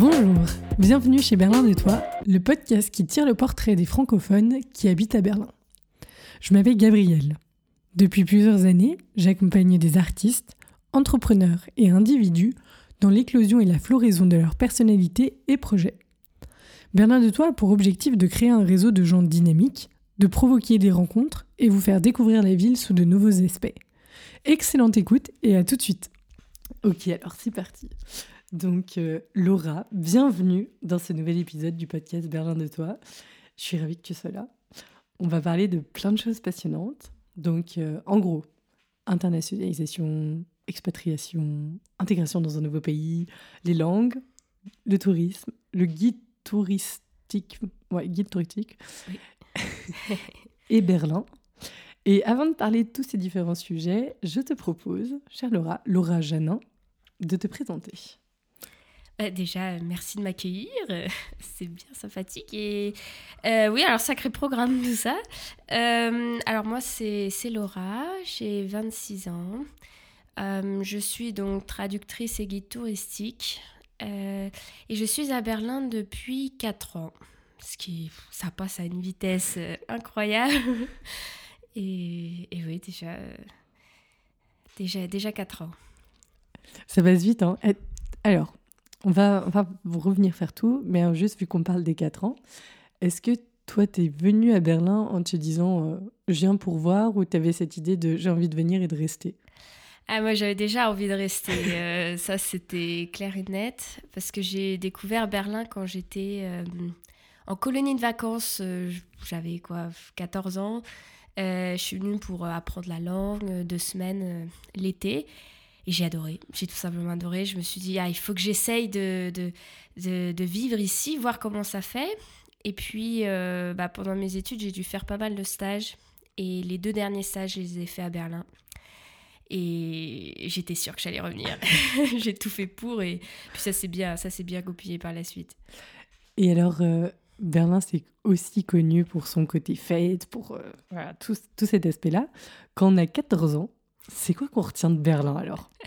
Bonjour, bienvenue chez Berlin de Toi, le podcast qui tire le portrait des francophones qui habitent à Berlin. Je m'appelle Gabrielle. Depuis plusieurs années, j'accompagne des artistes, entrepreneurs et individus dans l'éclosion et la floraison de leur personnalité et projets. Berlin de Toi a pour objectif de créer un réseau de gens dynamiques, de provoquer des rencontres et vous faire découvrir la ville sous de nouveaux aspects. Excellente écoute et à tout de suite. Ok, alors c'est parti. Donc euh, Laura, bienvenue dans ce nouvel épisode du podcast Berlin de Toi. Je suis ravie que tu sois là. On va parler de plein de choses passionnantes. Donc euh, en gros, internationalisation, expatriation, intégration dans un nouveau pays, les langues, le tourisme, le guide touristique, ouais, guide touristique, et Berlin. Et avant de parler de tous ces différents sujets, je te propose, chère Laura, Laura Janin, de te présenter. Euh, déjà, merci de m'accueillir. c'est bien sympathique. Et euh, oui, alors sacré programme tout ça. Euh, alors moi, c'est Laura, j'ai 26 ans. je suis donc traductrice et guide touristique. et je suis à Berlin depuis 4 ans. Ce qui, ça passe à une vitesse incroyable. et, et, oui, déjà, déjà, déjà 4 ans. Ça passe vite, hein. Alors, on va, revenir faire tout, mais euh, juste vu qu'on parle des 4 ans, est-ce que toi, tu es venu à Berlin en te disant euh, je viens pour voir ou tu avais cette idée de j'ai envie de venir et de rester? Ah, moi, j'avais déjà envie de rester. Euh, ça, c'était clair et net. Parce que j'ai découvert Berlin quand j'étais en colonie de vacances. J'avais quoi, 14 ans. je suis venue pour apprendre la langue, deux semaines l'été. Et j'ai adoré, j'ai tout simplement adoré. Je me suis dit, ah, il faut que j'essaye de, de, de, vivre ici, voir comment ça fait. Et puis, euh, bah, pendant mes études, j'ai dû faire pas mal de stages. Et les deux derniers stages, je les ai faits à Berlin. Et j'étais sûre que j'allais revenir. j'ai tout fait pour. Et puis ça s'est bien, ça bien goupillé par la suite. Et alors, euh, Berlin, c'est aussi connu pour son côté fête, pour euh, voilà, tout, tout cet aspect-là. Quand on a 14 ans, c'est quoi qu'on retient de Berlin alors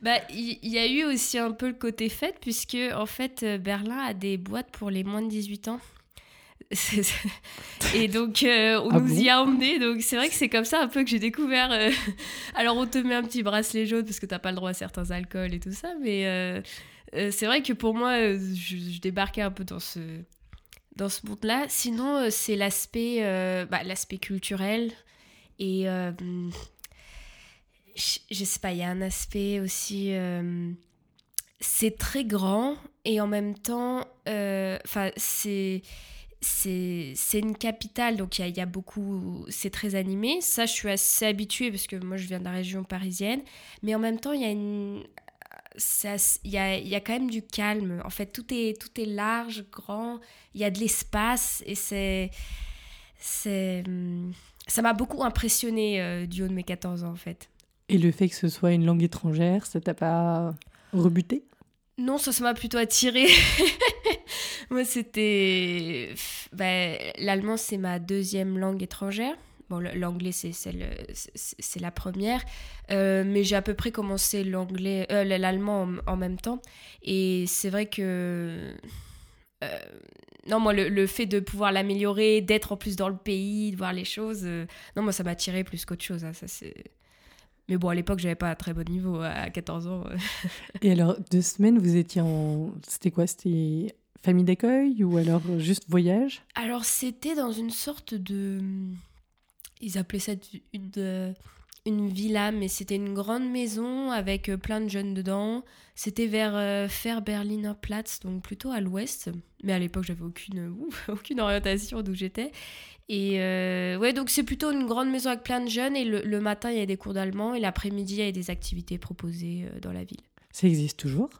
Bah, il y, a eu aussi un peu le côté fête puisque en fait euh, Berlin a des boîtes pour les moins de 18 ans. et donc euh, on ah nous y a emmenés donc c'est vrai que c'est comme ça un peu que j'ai découvert euh, alors on te met un petit bracelet jaune parce que t'as pas le droit à certains alcools et tout ça mais c'est vrai que pour moi je, débarquais un peu dans ce dans ce monde là sinon c'est l'aspect bah, l'aspect culturel et je, sais pas, il y a un aspect aussi. Euh, c'est très grand et en même temps, euh, enfin, c'est c'est une capitale, donc il y, a beaucoup, c'est très animé. Ça, je suis assez habituée parce que moi, je viens de la région parisienne. Mais en même temps, il y a y a, y a, quand même du calme. En fait, tout est, tout est large, grand. Il y a de l'espace et c'est, c'est, ça m'a beaucoup impressionné euh, du haut de mes 14 ans, en fait. Et le fait que ce soit une langue étrangère, ça t'a pas rebuté? Non, ça, m'a plutôt attiré. Moi, c'était. Ben, L'allemand, c'est ma deuxième langue étrangère. Bon, l'anglais, c'est la première. Euh, mais j'ai à peu près commencé l'anglais, euh, l'allemand en, même temps. Et c'est vrai que. Euh, non, moi, le, le, fait de pouvoir l'améliorer, d'être en plus dans le pays, de voir les choses, non, moi, ça m'a attiré plus qu'autre chose. Hein, ça, c'est mais bon, à l'époque, j'avais pas un très bon niveau à 14 ans. Et alors, deux semaines, vous étiez en. C'était quoi? C'était famille d'accueil ou alors juste voyage? Alors, c'était dans une sorte de. Ils appelaient ça une, une villa, mais c'était une grande maison avec plein de jeunes dedans. C'était vers euh, Fer Berliner Platz, donc plutôt à l'ouest. Mais à l'époque, j'avais aucune, aucune orientation d'où j'étais. Et euh, ouais, donc c'est plutôt une grande maison avec plein de jeunes. Et le, matin, il y a des cours d'allemand. Et l'après-midi, il y a des activités proposées euh, dans la ville. Ça existe toujours?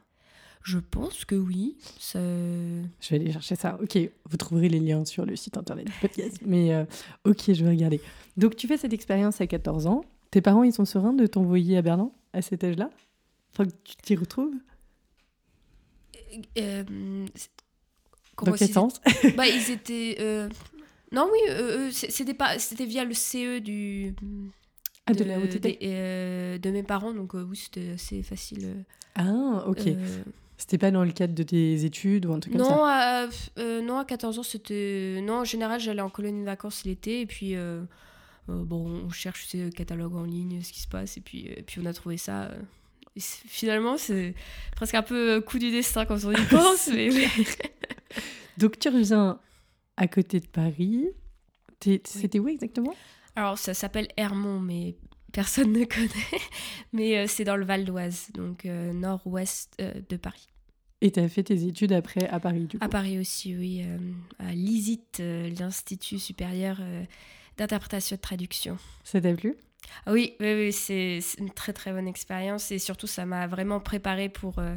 Je pense que oui. Je vais aller chercher ça. Ok, vous trouverez les liens sur le site internet du podcast. Mais euh, ok, je vais regarder. Donc tu fais cette expérience à 14 ans. Tes parents, ils sont sereins de t'envoyer à Berlin à cet âge-là? Enfin, tu t'y retrouves? Dans quel sens? Bah, Ils étaient non, oui, euh, euh c'était pas, c'était via le CE du. Ah, de, la euh, de mes parents, donc euh, oui, c'était assez facile. ah, ok. C'était pas dans le cadre de tes études ou un truc comme non, ça? à, euh, non, à 14 ans, c'était. Non, en général, j'allais en colonie de vacances l'été et puis. Euh, bon, on cherche ce catalogue en ligne, ce qui se passe, et puis, euh, puis on a trouvé ça. euh, et finalement, c'est presque un peu coup du destin quand on y pense. mais, mais- Donc tu reviens à côté de Paris. C'était où exactement? Alors, ça s'appelle Hermont, mais personne ne connaît. Mais euh, c'est dans le Val d'Oise, donc euh, nord-ouest euh, de Paris. Et t'as fait tes études après à Paris du coup? À Paris aussi, oui, à l'ISIT, l'Institut supérieur d'interprétation de traduction. Ça t'a plu? Ah Oui, oui, oui c'est une très très bonne expérience et surtout ça m'a vraiment préparé pour, euh,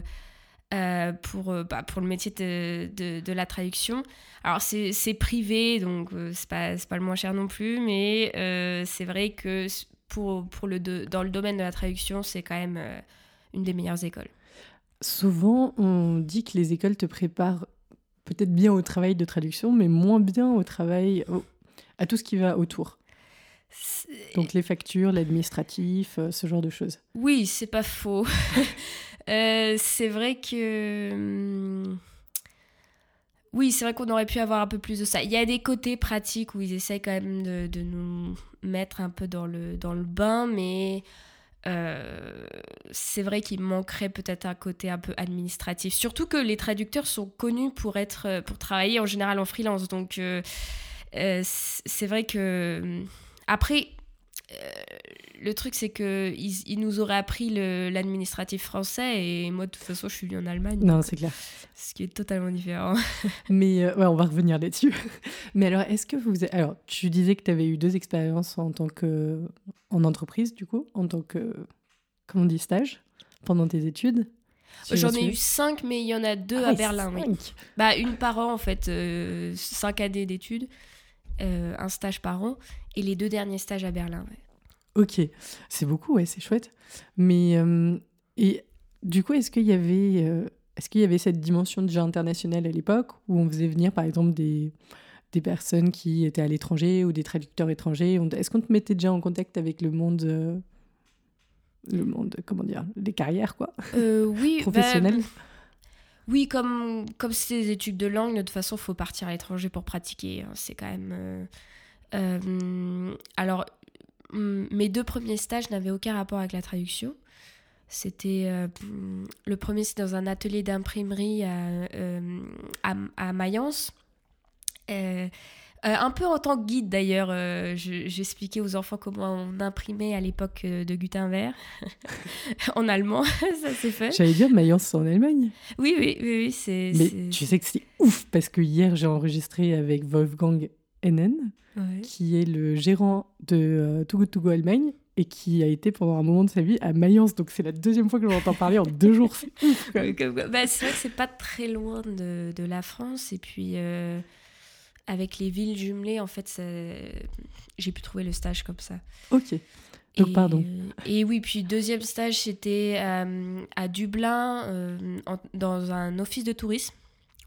euh, pour, euh, bah, pour le métier de, de, de la traduction. Alors c'est privé, donc c'est pas, pas le moins cher non plus, mais euh, c'est vrai que pour, pour le dans le domaine de la traduction, c'est quand même euh, une des meilleures écoles. Souvent, on dit que les écoles te préparent peut-être bien au travail de traduction, mais moins bien au travail, au- à tout ce qui va autour. Donc les factures, l'administratif, euh, ce genre de choses. Oui, c'est pas faux. Euh, c'est vrai que. hum, Oui, c'est vrai qu'on aurait pu avoir un peu plus de ça. Il y a des côtés pratiques où ils essayent quand même de, de nous mettre un peu dans le, dans le bain, mais euh, c'est vrai qu'il manquerait peut-être un côté un peu administratif. Surtout que les traducteurs sont connus pour, être, pour travailler en général en freelance. Donc, euh, euh, c'est vrai que. hum, Après, euh, le truc, c'est que ils, ils nous auraient appris l'administratif français et moi, de toute façon, je suis venue en Allemagne, Non, c'est clair. ce qui est totalement différent. Mais euh, ouais, on va revenir là-dessus. Mais alors, est-ce que vous... Alors, tu disais que tu avais eu deux expériences en tant que... en entreprise, du coup, en tant que... Comment on dit, stage, pendant tes études? Si J'en ai eu cinq, mais il y en a deux Ah à Berlin, oui. Bah, une par an, en fait, euh, cinq années d'études, euh, un stage par an, et les deux derniers stages à Berlin. ouais. Ok, c'est beaucoup, ouais, c'est chouette. Mais euh, et du coup, est-ce qu'il y avait, euh, est-ce qu'il y avait cette dimension déjà internationale à l'époque où on faisait venir, par exemple, des des personnes qui étaient à l'étranger ou des traducteurs étrangers? Est-ce qu'on te mettait déjà en contact avec le monde, le monde, comment dire, des carrières, quoi, Euh, oui, bah, professionnelles Oui, comme comme c'est des études de langue, de toute façon, faut partir à l'étranger pour pratiquer. hein. C'est quand même. euh, euh, alors, hum, mes deux premiers stages n'avaient aucun rapport avec la traduction. C'était euh, hum, le premier, c'était dans un atelier d'imprimerie à, à, à Mayence. Euh, un peu en tant que guide d'ailleurs, euh, je- j'expliquais aux enfants comment on imprimait à l'époque euh, de Gutenberg en allemand, ça c'est fait. J'allais dire Mayence c'est en Allemagne. Oui, oui, oui, oui, c'est. Mais tu sais que c'est ouf parce que hier j'ai enregistré avec Wolfgang Hennen, Ouais. qui est le gérant de euh, Too Good To Go Allemagne et qui a été pendant un moment de sa vie à Mayence. Donc c'est la deuxième fois que j'en entends parler en deux jours. C'est ouf, bah, c'est vrai que c'est pas très loin de, de la France. Et puis, avec les villes jumelées, en fait, ça- j'ai pu trouver le stage comme ça. Ok. Donc et, pardon. Et oui, puis deuxième stage, c'était euh, à Dublin, euh, en- dans un office de tourisme.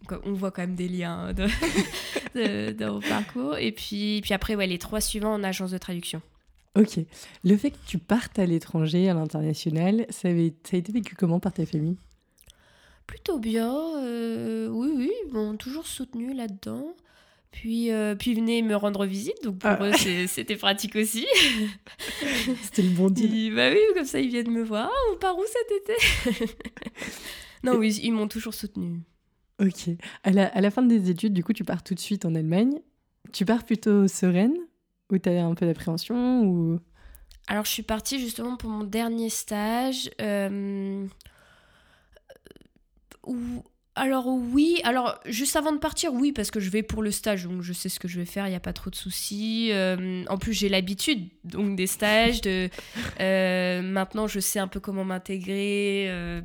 Donc, on voit quand même des liens de, de- dans mon parcours. Et puis, puis après, ouais, les trois suivants en agence de traduction. Ok. Le fait que tu partes à l'étranger, à l'international, ça, avait- ça a été vécu comment par ta famille? Plutôt bien, euh, oui, oui, ils m'ont toujours soutenu là-dedans. Puis, euh, puis ils venaient me rendre visite, donc pour Ah. eux c'était pratique aussi. C'était le bon deal. Ils- bah oui, comme ça ils viennent me voir. Ah, on part où cet été? Non, oui, ils m'ont toujours soutenu. Ok. À la, à la fin des études, du coup, tu pars tout de suite en Allemagne. Tu pars plutôt sereine Ou tu as un peu d'appréhension ou... Alors je suis partie justement pour mon dernier stage. euh, où- alors oui, alors juste avant de partir, oui, parce que je vais pour le stage, donc je sais ce que je vais faire, il n'y a pas trop de soucis. Euh, en plus, j'ai l'habitude donc des stages. De, euh, maintenant, je sais un peu comment m'intégrer, euh,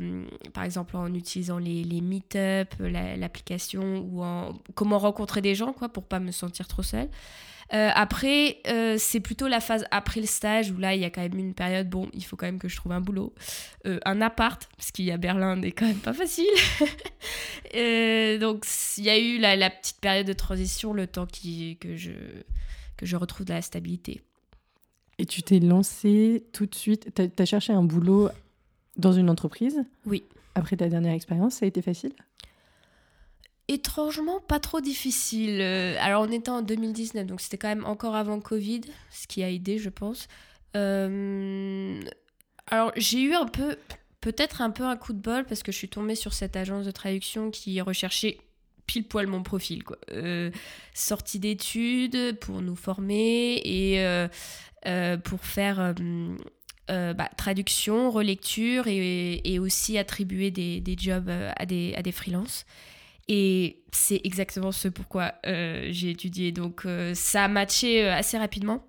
par exemple en utilisant les, les meet-up, la- l'application, ou en comment rencontrer des gens, quoi, pour pas me sentir trop seule. Euh, après, euh, c'est plutôt la phase après le stage où là, il y a quand même une période, bon, il faut quand même que je trouve un boulot, Euh, un appart, parce qu'il y a Berlin n'est quand même pas facile. Donc, il y a eu la, la petite période de transition, le temps qui, que, je, que je retrouve de la stabilité. Et tu t'es lancé tout de suite. Tu as, cherché un boulot dans une entreprise? Oui. après ta dernière expérience, ça a été facile? Étrangement, pas trop difficile. Euh, alors, on était en 2019, donc c'était quand même encore avant Covid, ce qui a aidé, je pense. Euh, alors, j'ai eu un peu, peut-être un peu un coup de bol parce que je suis tombée sur cette agence de traduction qui recherchait pile poil mon profil. Quoi. Euh, sortie d'études pour nous former et pour faire bah, traduction, relecture et, aussi attribuer des, des jobs à des, à des freelances. Et c'est exactement ce pourquoi euh, j'ai étudié. Donc euh, ça a matché euh, assez rapidement.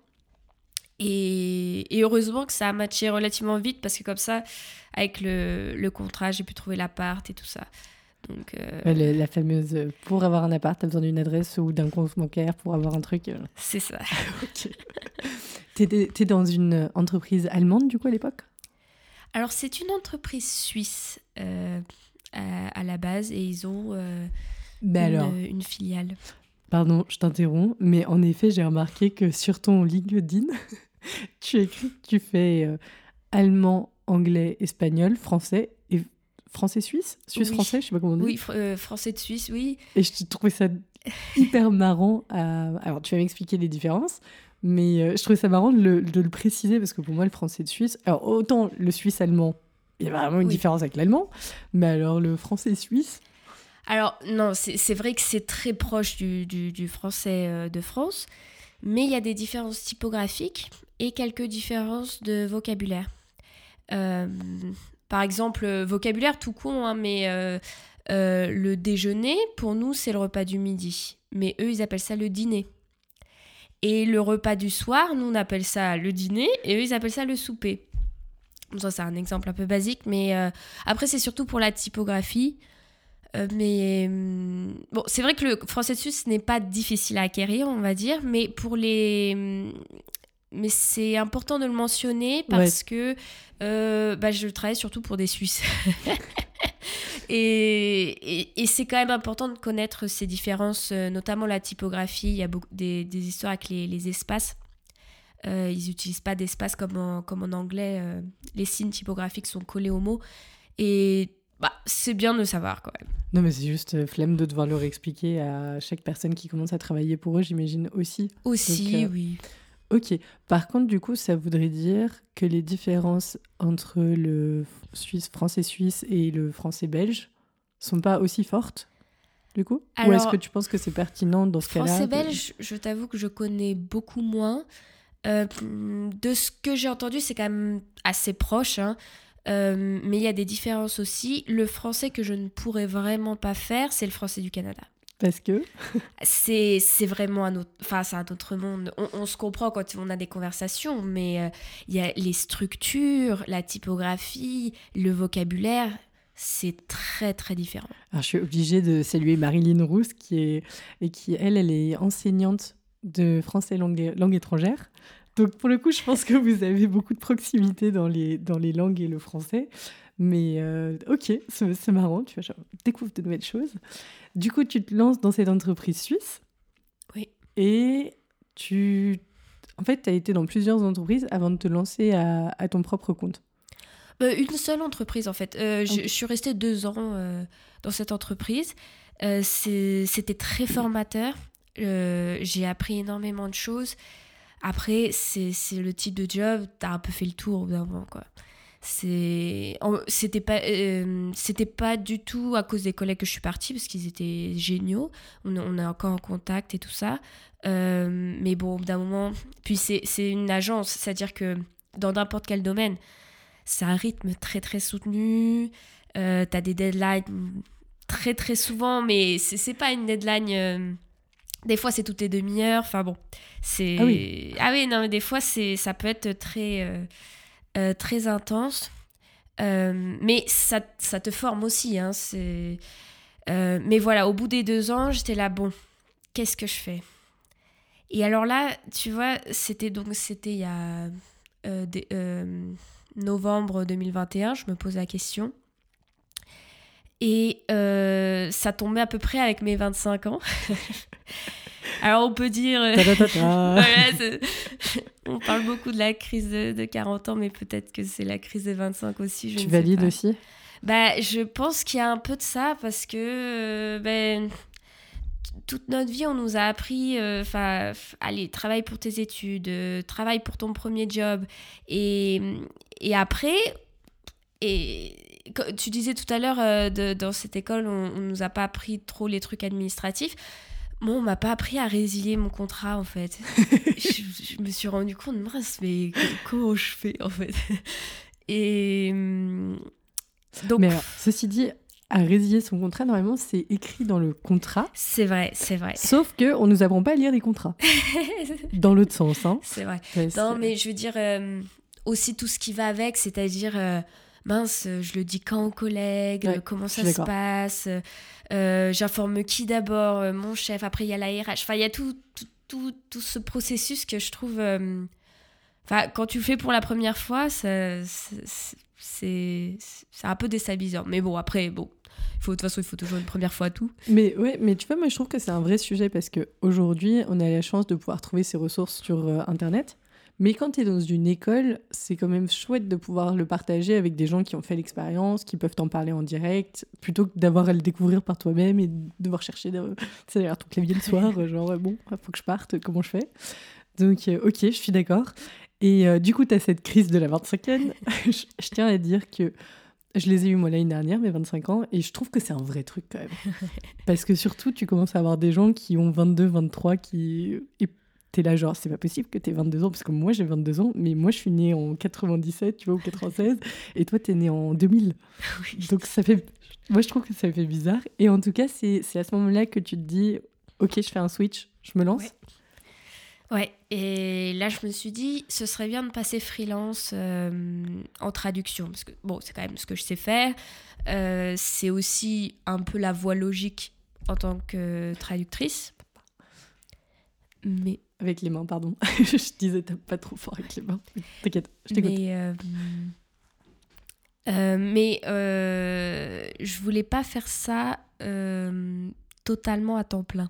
Et, heureusement que ça a matché relativement vite parce que comme ça, avec le, le contrat, j'ai pu trouver l'appart et tout ça. Donc, la, fameuse pour avoir un appart, t'as besoin d'une adresse ou d'un compte bancaire pour avoir un truc. C'est ça. ok. T'es dans une entreprise allemande du coup à l'époque? Alors c'est une entreprise suisse à, la base et ils ont euh, une, filiale. Pardon, je t'interromps, mais en effet, j'ai remarqué que sur ton LinkedIn, tu écris que tu fais euh, allemand, anglais, espagnol, français et français-suisse Suisse-français, je sais pas comment on dit. Oui, euh, français de Suisse, oui. Et je trouvais ça hyper marrant. Alors, tu vas m'expliquer les différences, mais je trouvais ça marrant de le, de le, préciser parce que pour moi, le français de Suisse, alors autant le suisse-allemand, il y a vraiment une différence avec l'allemand. Mais alors, le français suisse? Alors, non, c'est vrai que c'est très proche du, du, français euh, de France. Mais il y a des différences typographiques et quelques différences de vocabulaire. Euh, par exemple, vocabulaire tout con, hein, mais euh, le déjeuner, pour nous, c'est le repas du midi. Mais eux, ils appellent ça le dîner. Et le repas du soir, nous, on appelle ça le dîner, et eux, ils appellent ça le souper. Ça, c'est un exemple un peu basique, mais euh, après, c'est surtout pour la typographie. Euh, mais hum, bon, c'est vrai que le français suisse n'est pas difficile à acquérir, on va dire, mais pour les. Hum, mais c'est important de le mentionner parce que euh, bah, je travaille surtout pour des Suisses. et, et, c'est quand même important de connaître ces différences, notamment la typographie. Il y a beaucoup des, des histoires avec les, les espaces. Euh, ils n'utilisent pas d'espace comme en, comme en anglais. Euh, les signes typographiques sont collés aux mots. Et bah, c'est bien de le savoir quand même. Non, mais c'est juste euh, flemme de devoir leur expliquer à chaque personne qui commence à travailler pour eux, j'imagine aussi. Aussi, oui. Ok. Par contre, du coup, ça voudrait dire que les différences entre le suisse, français-suisse et le français-belge sont pas aussi fortes du coup? Ou est-ce que tu penses que c'est pertinent dans ce cas-là Français-belge, je t'avoue que je connais beaucoup moins. Euh, de ce que j'ai entendu, c'est quand même assez proche. Hein. Euh, mais il y a des différences aussi. Le français que je ne pourrais vraiment pas faire, c'est le français du Canada. Parce que? C'est vraiment un autre, enfin, un autre monde. On, se comprend quand on a des conversations, mais euh, il y a les structures, la typographie, le vocabulaire. C'est très très différent. Alors, je suis obligée de saluer Marilyn Rousse qui est et qui elle elle est enseignante de français langue, langue étrangère. Donc pour le coup, je pense que vous avez beaucoup de proximité dans les, dans les langues et le français. Mais euh, ok, c'est marrant, tu vois, découvres de nouvelles choses. Du coup, tu te lances dans cette entreprise suisse. Oui. Et tu... En fait, tu as été dans plusieurs entreprises avant de te lancer à, à ton propre compte. Euh, une seule entreprise, en fait. Euh, je, suis restée deux ans dans cette entreprise. C'était très formateur. Euh, j'ai appris énormément de choses. Après, c'est le type de job, t'as un peu fait le tour au bout d'un moment, quoi. C'était pas, euh, pas du tout à cause des collègues que je suis partie, parce qu'ils étaient géniaux. On, on, est encore en contact et tout ça. Euh, mais bon, d'un moment. Puis c'est une agence, c'est-à-dire que dans n'importe quel domaine, c'est un rythme très très soutenu. Euh, t'as des deadlines très très souvent, mais c'est pas une deadline des fois, c'est toutes les demi-heures. Enfin bon, c'est. Ah oui. Ah oui, non, mais des fois, c'est, ça peut être très, euh, euh, très intense. Euh, mais ça, ça te forme aussi. Hein, c'est... mais voilà, au bout des deux ans, j'étais là, bon, qu'est-ce que je fais? Et alors là, tu vois, c'était donc c'était il y a des, novembre 2021, je me pose la question. Et ça tombait à peu près avec mes 25 ans. Alors on peut dire... on parle beaucoup de la crise de, 40 ans, mais peut-être que c'est la crise des 25 aussi. Je tu valides aussi? Bah, je pense qu'il y a un peu de ça parce que euh, ben, toute notre vie, on nous a appris, euh, allez, travaille pour tes études, euh, travaille pour ton premier job. Et, et après, et tu disais tout à l'heure, dans cette école, on, ne nous a pas appris trop les trucs administratifs. Moi, on m'a pas appris à résilier mon contrat, en fait. je, me suis rendu compte, mince, mais comment je fais, en fait? Et hum, donc, mais ceci dit, à résilier son contrat, normalement, c'est écrit dans le contrat. C'est vrai, c'est vrai. Sauf que on nous apprend pas à lire les contrats. dans l'autre sens, hein. C'est vrai. non, mais je veux dire euh, aussi tout ce qui va avec, c'est-à-dire euh, mince, je le dis quand aux collègues, comment ça se passe, euh, j'informe qui d'abord, mon chef, après il y a la RH. Enfin, il y a tout, tout, tout, tout, ce processus que je trouve. Enfin, quand tu le fais pour la première fois, ça, c'est un peu déstabilisant. Mais bon, après, bon, faut, de toute façon, il faut toujours une première fois tout. Mais ouais, mais tu vois, moi je trouve que c'est un vrai sujet parce qu'aujourd'hui, on a la chance de pouvoir trouver ces ressources sur euh, Internet. Mais quand tu es dans une école, c'est quand même chouette de pouvoir le partager avec des gens qui ont fait l'expérience, qui peuvent t'en parler en direct, plutôt que d'avoir à le découvrir par toi-même et devoir chercher de... sais, ton clavier le soir, genre bon, faut que je parte, comment je fais? Donc, euh, ok, je suis d'accord. Et euh, du coup, tu as cette crise de la 25e. je, tiens à dire que je les ai eu moi l'année dernière, mes 25 ans, et je trouve que c'est un vrai truc quand même. Parce que surtout, tu commences à avoir des gens qui ont 22, 23, qui. Et t'es là, genre, c'est pas possible que t'aies 22 ans, parce que moi j'ai 22 ans, mais moi je suis née en 97, tu vois, ou 96, et toi t'es née en 2000. Donc ça fait. Moi je trouve que ça fait bizarre. Et en tout cas, c'est à ce moment-là que tu te dis, ok, je fais un switch, je me lance. Ouais, et là je me suis dit, ce serait bien de passer freelance euh, en traduction, parce que bon, c'est quand même ce que je sais faire. Euh, c'est aussi un peu la voie logique en tant que traductrice. Mais. Avec les mains, pardon. je disais pas trop fort avec les mains. T'inquiète, je t'écoute. Mais, euh, mais je voulais pas faire ça totalement à temps plein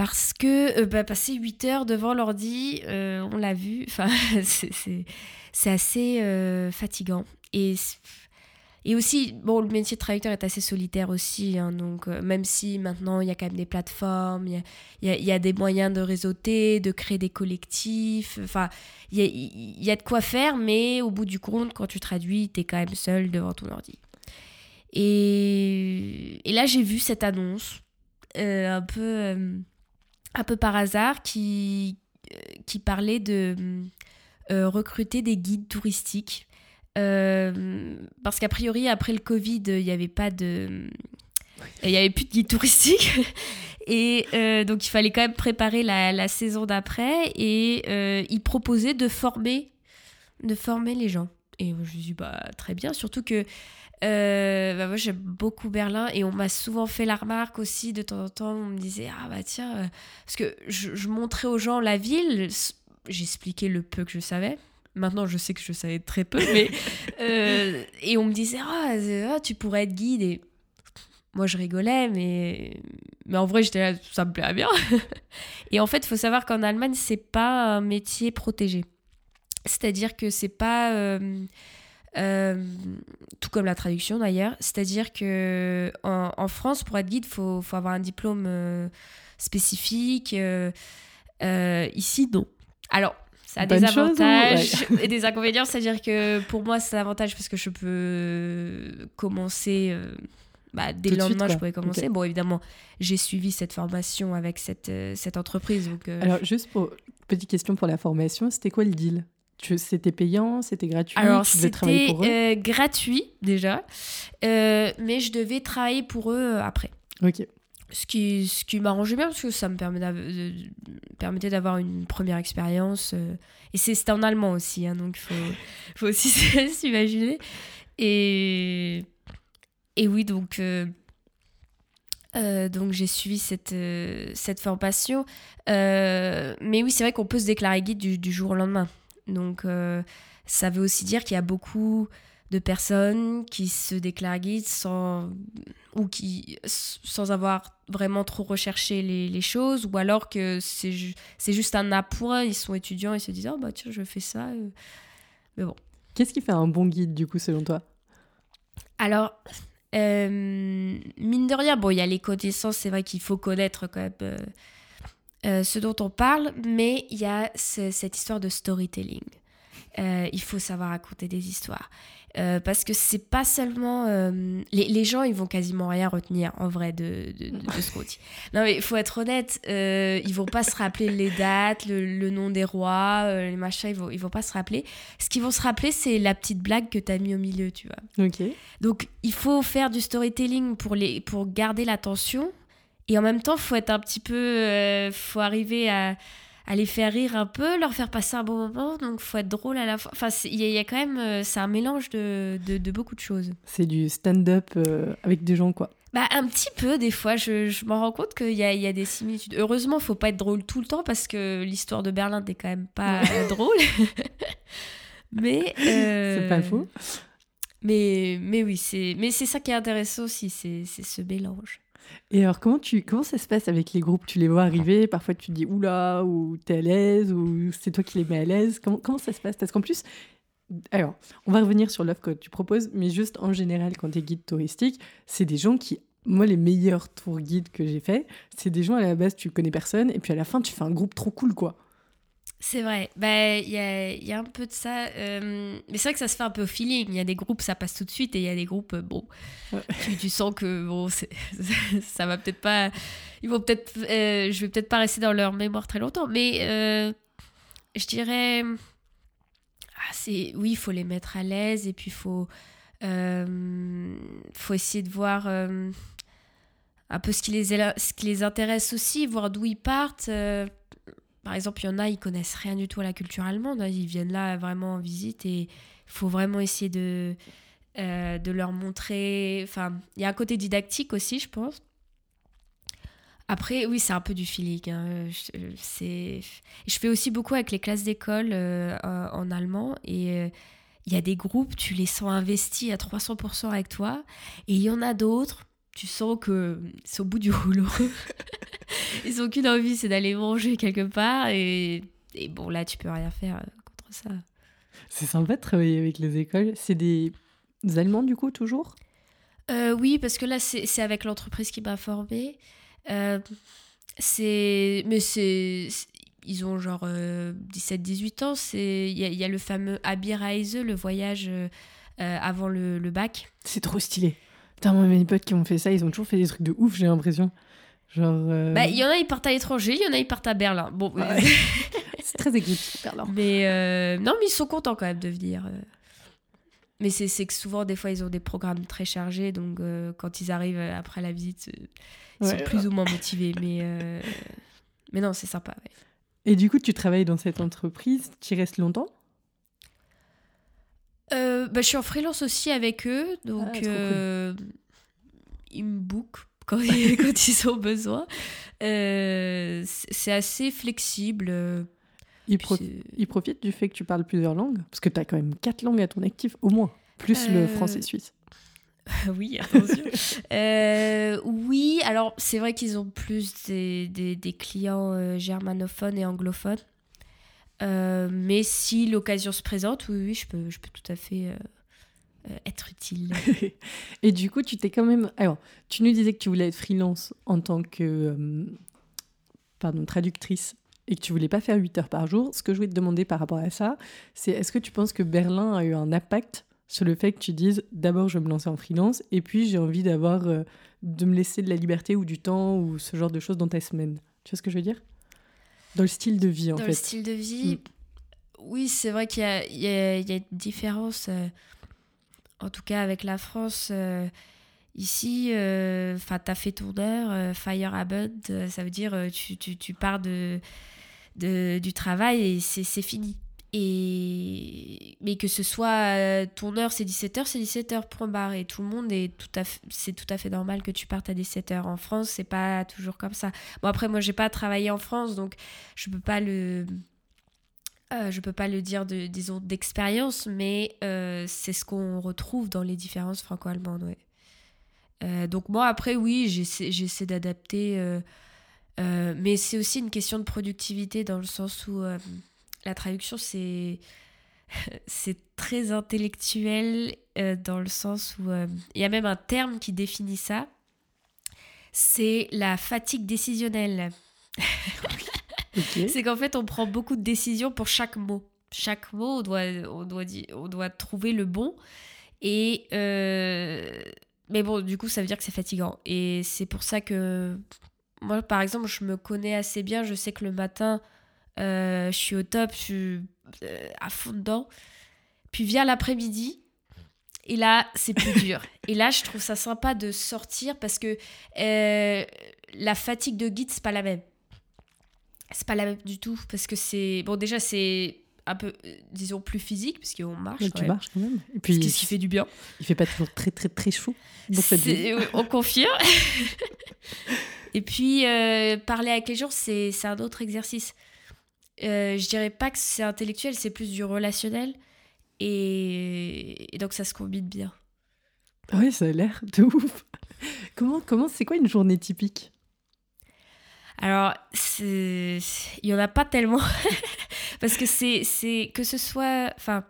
parce que euh, bah, passer 8 heures devant l'ordi, euh, on l'a vu, c'est assez euh, fatigant. Et, et aussi, bon, le métier de traducteur est assez solitaire aussi, hein, donc même si maintenant il y a quand même des plateformes, il y a, des moyens de réseauter, de créer des collectifs, enfin, il y a, de quoi faire, mais au bout du compte, quand tu traduis, tu es quand même seul devant ton ordi. Et, là, j'ai vu cette annonce, un peu un peu par hasard qui, euh, parlait de euh, recruter des guides touristiques. Euh, parce qu'a priori, après le Covid, il n'y avait pas de. Il n'y avait plus de guides touristiques. Et donc, il fallait quand même préparer la, la saison d'après. Et il proposait de former, de former les gens. Et je me suis dit, bah, très bien. Surtout que euh, bah moi j'aime beaucoup Berlin et on m'a souvent fait la remarque aussi de temps en temps on me disait ah bah tiens euh, parce que je, montrais aux gens la ville j'expliquais le peu que je savais maintenant je sais que je savais très peu mais euh, et on me disait ah, ah, tu pourrais être guide et moi je rigolais mais mais en vrai j'étais là ça me plaît bien et en fait il faut savoir qu'en Allemagne c'est pas un métier protégé c'est à dire que c'est pas euh, tout comme la traduction d'ailleurs. C'est-à-dire que en, France, pour être guide, il faut, faut, avoir un diplôme spécifique. Ici, non. Alors, ça a des avantages et des inconvénients. C'est-à-dire que pour moi, c'est un avantage parce que je peux commencer. Bah, dès le lendemain, je pouvais commencer. Bon, évidemment, j'ai suivi cette formation avec cette, cette entreprise. Donc, Alors, juste pour petite question pour la formation, c'était quoi le deal? C'était payant, c'était gratuit? Alors, c'était euh, gratuit déjà, euh, mais je devais travailler pour eux euh, après. Ok. Ce qui, ce qui m'arrangeait bien parce que ça me permettait d'avoir une première expérience. et c'était en allemand aussi, hein, donc il faut, aussi s'imaginer. Et, et oui, donc. donc j'ai suivi cette, cette formation. mais oui, c'est vrai qu'on peut se déclarer guide du, jour au lendemain. Donc euh, ça veut aussi dire qu'il y a beaucoup de personnes qui se déclarent guides sans ou qui sans avoir vraiment trop recherché les, les choses ou alors que c'est c'est juste un appoint ils sont étudiants ils se disent oh bah tiens je fais ça euh. mais bon qu'est-ce qui fait un bon guide du coup selon toi? Alors, mine de rien, bon, il y a les connaissances, c'est vrai qu'il faut connaître quand même ce dont on parle, mais il y a cette histoire de storytelling. il faut savoir raconter des histoires. Euh, parce que c'est pas seulement. Euh, les, les, gens, ils vont quasiment rien retenir en vrai de, de, de, ce qu'on dit. Non, mais il faut être honnête, euh, ils vont pas se rappeler les dates, le, nom des rois, les machins, ils vont, ils vont pas se rappeler. Ce qu'ils vont se rappeler, c'est la petite blague que tu as mis au milieu, tu vois. Ok. Donc, il faut faire du storytelling pour, les, pour garder l'attention. Et en même temps, faut être un petit peu. faut arriver à à les faire rire un peu, leur faire passer un bon moment, donc faut être drôle à la fois. Enfin, il y, a quand même, euh, c'est un mélange de, de, beaucoup de choses. C'est du stand-up euh, avec des gens, quoi. Bah, un petit peu, des fois, je, je m'en rends compte qu'il y a, y a, des similitudes. Heureusement, faut pas être drôle tout le temps parce que l'histoire de Berlin n'est quand même pas drôle. mais. Euh, c'est pas faux. Mais, mais oui, c'est ça qui est intéressant aussi, c'est ce mélange. Et alors, comment, tu, comment ça se passe avec les groupes? Tu les vois arriver, parfois tu te dis oula, ou t'es à l'aise, ou c'est toi qui les mets à l'aise? Comment, comment ça se passe? Parce qu'en plus, alors, on va revenir sur l'offre que tu proposes, mais juste en général, quand tu es guide touristique, c'est des gens qui. Moi, les meilleurs tour guides que j'ai fait, c'est des gens à la base, tu connais personne, et puis à la fin, tu fais un groupe trop cool, quoi. C'est vrai, bah, il y, a, y, a, un peu de ça. Euh, mais c'est vrai que ça se fait un peu au feeling. Il y a des groupes, ça passe tout de suite, et il y a des groupes, euh, bon, tu, sens que bon, ça va peut-être pas. Ils vont peut-être. Euh, je vais peut-être pas rester dans leur mémoire très longtemps, mais je dirais. Ah, c'est, oui, il faut les mettre à l'aise, et puis il faut, faut essayer de voir un peu ce qui, les, ce qui les intéresse aussi, voir d'où ils partent par exemple, il y en a, ils connaissent rien du tout à la culture allemande. Hein. Ils viennent là vraiment en visite et il faut vraiment essayer de, euh, de leur montrer. Enfin, il y a un côté didactique aussi, je pense. Après, oui, c'est un peu du feeling. Hein. Je, fais aussi beaucoup avec les classes d'école euh, en allemand et euh, il y a des groupes, tu les sens investis à 300% avec toi et il y en a d'autres, tu sens que c'est au bout du rouleau. Ils ont qu'une envie, c'est d'aller manger quelque part. Et, et, bon, là, tu peux rien faire euh, contre ça. C'est sympa de travailler avec les écoles. C'est des Allemands, du coup, toujours? Euh, Oui, parce que là, c'est avec l'entreprise qui m'a formée. Euh, c'est mais c'est ils ont genre 17-18 ans. Il y, y, a le fameux Abi-Reise, le voyage avant le, le bac. C'est trop stylé. Putain, moi, mes potes qui ont fait ça, ils ont toujours fait des trucs de ouf, j'ai l'impression. Genre. Euh, bah, il y en a, ils partent à l'étranger, il y en a, ils partent à Berlin. Bon. c'est très exotique, Berlin. Mais euh, non, mais ils sont contents quand même de venir. Euh. Mais c'est que souvent, des fois, ils ont des programmes très chargés, donc quand ils arrivent après la visite, ils sont plus ou moins motivés. Mais, mais non, c'est sympa. Et du coup, tu travailles dans cette entreprise, tu restes longtemps? Bah, Je suis en freelance aussi avec eux, donc ah, ils me bookent quand, ils, ont besoin. Euh, c'est assez flexible. Ils, profitent du fait que tu parles plusieurs langues? Parce que tu as quand même quatre langues à ton actif, au moins, plus le euh, français suisse. oui, attention. Euh, oui, alors c'est vrai qu'ils ont plus des, des, clients germanophones et anglophones. Mais si l'occasion se présente, oui, je peux, tout à fait euh, être utile. et du coup, tu t'es quand même. Alors, tu nous disais que tu voulais être freelance en tant que euh, pardon, traductrice et que tu voulais pas faire 8 heures par jour. Ce que je voulais te demander par rapport à ça, c'est est-ce que tu penses que Berlin a eu un impact sur le fait que tu dises d'abord je vais me lancer en freelance et puis j'ai envie d'avoir euh, de me laisser de la liberté ou du temps ou ce genre de choses dans ta semaine? Tu vois ce que je veux dire? Dans le style de vie en fait. Dans le style de vie. Mm. Oui, c'est vrai qu'il y, y, a une différence en tout cas avec la France, euh, ici, euh, enfin, tu as fait ton heure, euh, fire abund, ça veut dire tu, tu, tu pars de, de, du travail et c'est fini. Et... Mais que ce soit ton heure, c'est 17h, c'est 17h, point barre. Et tout le monde est tout à fait, c'est tout à fait normal que tu partes à 17h. En France, c'est pas toujours comme ça. Bon, après, moi, j'ai pas travaillé en France, donc je peux pas le, euh, je peux pas le dire de, disons d'expérience, mais euh, c'est ce qu'on retrouve dans les différences franco-allemandes. Euh, donc moi après oui j'essaie d'adapter, euh, mais c'est aussi une question de productivité dans le sens où la traduction c'est c'est très intellectuel dans le sens où il y a même un terme qui définit ça. C'est la fatigue décisionnelle. C'est qu'en fait, on prend beaucoup de décisions pour chaque mot. Chaque mot, on doit, on doit, on doit trouver le bon. Et mais bon, du coup, ça veut dire que c'est fatigant. Et c'est pour ça que moi, par exemple, je me connais assez bien. Je sais que le matin, euh, je suis au top, je suis euh, à fond dedans. Puis vient l'après-midi, et là, c'est plus dur. et là, je trouve ça sympa de sortir parce que euh, la fatigue de guide, c'est pas la même. C'est pas la même du tout parce que c'est. Bon, déjà, c'est un peu, disons, plus physique, parce qu'on marche. tu marches quand même. Et puis, ce qui fait du bien. Il fait pas toujours très, très, très chaud. on confirme. Et puis, euh, parler avec les gens, c'est un autre exercice. Euh, je dirais pas que c'est intellectuel, c'est plus du relationnel. Et, donc, ça se combine bien. Ah oui, ça a l'air de ouf. comment, comment c'est quoi une journée typique? Alors, il n'y en a pas tellement. Parce que c'est que ce soit. Enfin.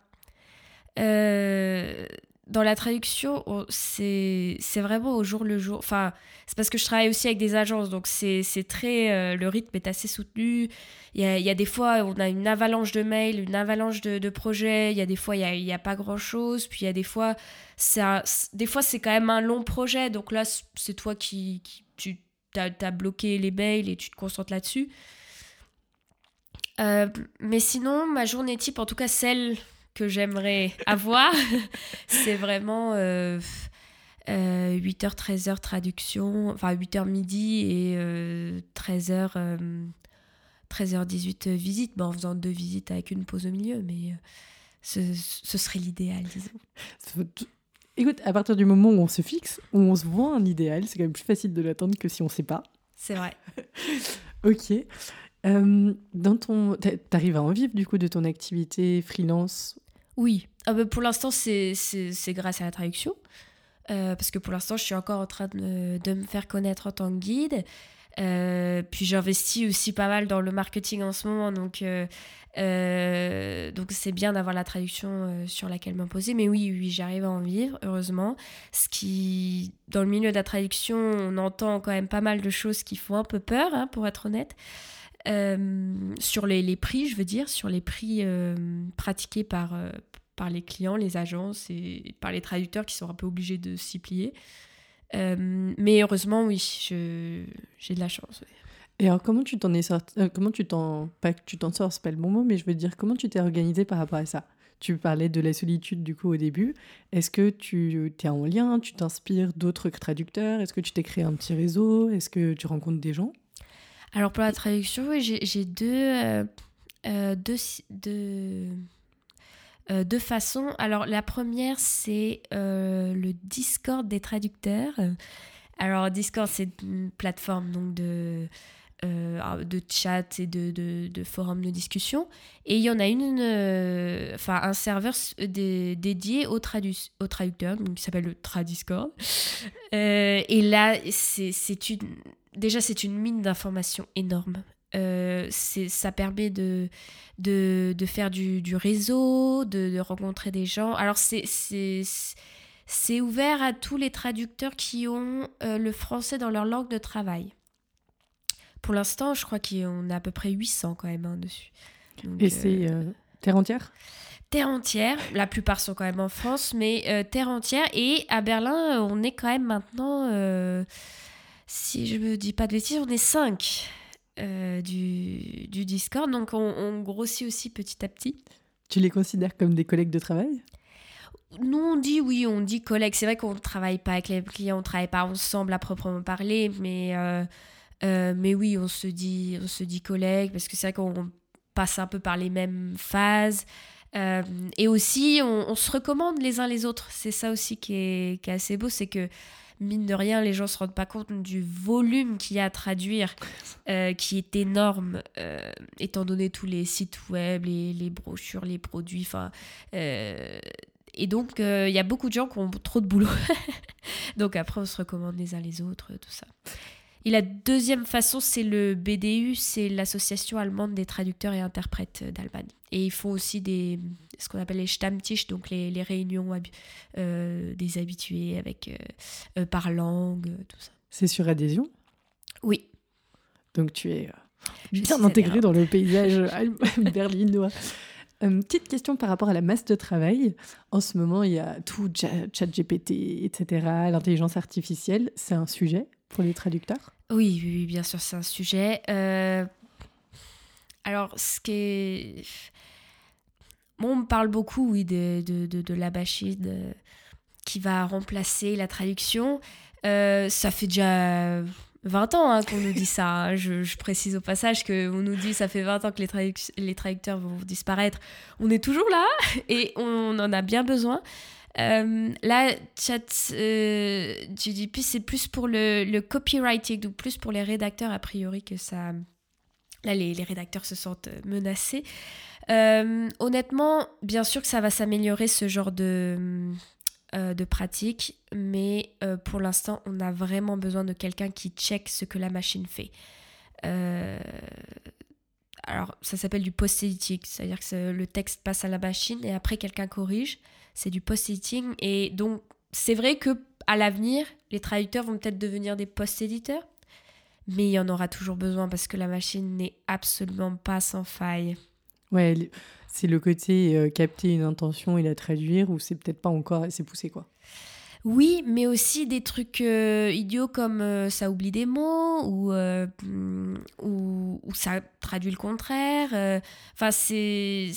Euh, dans la traduction, c'est vraiment au jour le jour. Enfin, c'est parce que je travaille aussi avec des agences, donc c'est très. Euh, le rythme est assez soutenu. Il y, a, il y, a, des fois, on a une avalanche de mails, une avalanche de, projets. Il y a des fois, il n'y a, a, pas grand chose. Puis il y a des fois, ça, des fois c'est quand même un long projet. Donc là, c'est toi qui, qui tu as, bloqué les mails et tu te concentres là-dessus. Euh, mais sinon, ma journée type, en tout cas celle que j'aimerais avoir, c'est vraiment 8h, euh, 13h euh, traduction, enfin 8h midi et 13h, 13h18 visite, bon, en faisant deux visites avec une pause au milieu, mais ce, ce serait l'idéal, disons. Écoute, à partir du moment où on se fixe, où on se voit un idéal, c'est quand même plus facile de l'attendre que si on ne sait pas. C'est vrai. ok. Euh, dans ton, t'arrives à en vivre du coup de ton activité freelance? Oui. Ah bah, pour l'instant, c'est grâce à la traduction. Euh, parce que pour l'instant, je suis encore en train de, me faire connaître en tant que guide. Euh, puis j'investis aussi pas mal dans le marketing en ce moment, donc donc c'est bien d'avoir la traduction sur laquelle m'imposer. Mais oui, oui, j'arrive à en vivre, heureusement. Ce qui, dans le milieu de la traduction, on entend quand même pas mal de choses qui font un peu peur, hein, pour être honnête. Euh, sur les, les, prix, je veux dire, sur les prix pratiqués par, par les clients, les agences et par les traducteurs qui sont un peu obligés de s'y plier. mais heureusement, oui, j'ai de la chance. Et alors, comment tu t'en es sorti euh, Comment tu t'en. Pas que tu t'en sors, c'est pas le bon mot, mais je veux dire, comment tu t'es organisé par rapport à ça? Tu parlais de la solitude, du coup, au début. Est-ce que tu es en lien? Tu t'inspires d'autres traducteurs? Est-ce que tu t'es créé un petit réseau? Est-ce que tu rencontres des gens? Alors, pour la traduction, j'ai deux, euh, euh, deux, façons. Alors, la première, c'est le Discord des traducteurs. Alors, Discord, c'est une plateforme donc de euh, de chat et de, de, de, de discussion. Et il y en a une, euh, un serveur dédié au, tradu qui s'appelle le Tradiscord. Euh, et là, c'est une, déjà, c'est une mine d'informations énorme. ça permet de, de, de, faire du, du réseau, de, de, rencontrer des gens. Alors, c'est ouvert à tous les traducteurs qui ont le français dans leur langue de travail. Pour l'instant, je crois qu'on a à peu près 800 quand même hein, dessus. Et c'est euh, euh, terre entière? Terre entière. La plupart sont quand même en France, mais euh, terre entière. Et à Berlin, on est quand même maintenant, si je me dis pas de bêtises, on est 5 du, du, Discord. Donc on, on, grossit aussi petit à petit. Tu les considères comme des collègues de travail? Nous, on dit oui, on dit collègues. C'est vrai qu'on ne travaille pas avec les clients, on ne travaille pas ensemble à proprement parler, mais euh, mais oui, on se dit, on se dit collègue parce que c'est vrai qu'on passe un peu par les mêmes phases. Euh, et aussi, on, se recommande les uns les autres. C'est ça aussi qui est, qui est assez beau, c'est que mine de rien, les gens se rendent pas compte du volume qu'il y a à traduire, euh, qui est énorme, étant donné tous les sites web, les, les brochures, les produits. Enfin, et donc, il y a beaucoup de gens qui ont trop de boulot. donc après, on se recommande les uns les autres, tout ça. Et la deuxième façon, c'est le BDU, c'est l'association allemande des traducteurs et interprètes d'Allemagne. Et ils font aussi des, ce qu'on appelle les Stammtisch, donc les, les réunions euh, des habitués avec euh, euh, par langue, tout ça. C'est sur adhésion? Oui. Donc tu es bien intégré dans le paysage berlinois. petite question par rapport à la masse de travail. En ce moment, il y a tout ChatGPT, etc., l'intelligence artificielle. C'est un sujet? Pour les traducteurs oui, bien sûr, c'est un sujet. Euh, alors, ce qui est. on me parle beaucoup, oui, de, de, de, la machine qui va remplacer la traduction. Euh, ça fait déjà 20 ans hein, qu'on nous dit ça. Hein. Je, précise au passage qu'on nous dit ça fait 20 ans que les traducteurs vont disparaître. On est toujours là et on en a bien besoin. Euh, là, chat euh, GDP, c'est plus pour le, le, copywriting, donc plus pour les rédacteurs, a priori, que ça. Là, les, rédacteurs se sentent menacés. Euh, honnêtement, bien sûr que ça va s'améliorer ce genre de, euh, de pratique, mais pour l'instant, on a vraiment besoin de quelqu'un qui check ce que la machine fait. alors, ça s'appelle du post-editing, c'est-à-dire que le texte passe à la machine et après quelqu'un corrige c'est du post-editing. Et donc, c'est vrai que à l'avenir, les traducteurs vont peut-être devenir des post-éditeurs, mais il y en aura toujours besoin parce que la machine n'est absolument pas sans faille. Ouais, c'est le côté euh, capter une intention et la traduire, ou c'est peut-être pas encore assez poussé, quoi. Oui, mais aussi des trucs euh, idiots comme euh, ça oublie des mots ou, euh, ou, ça traduit le contraire. Enfin, c'est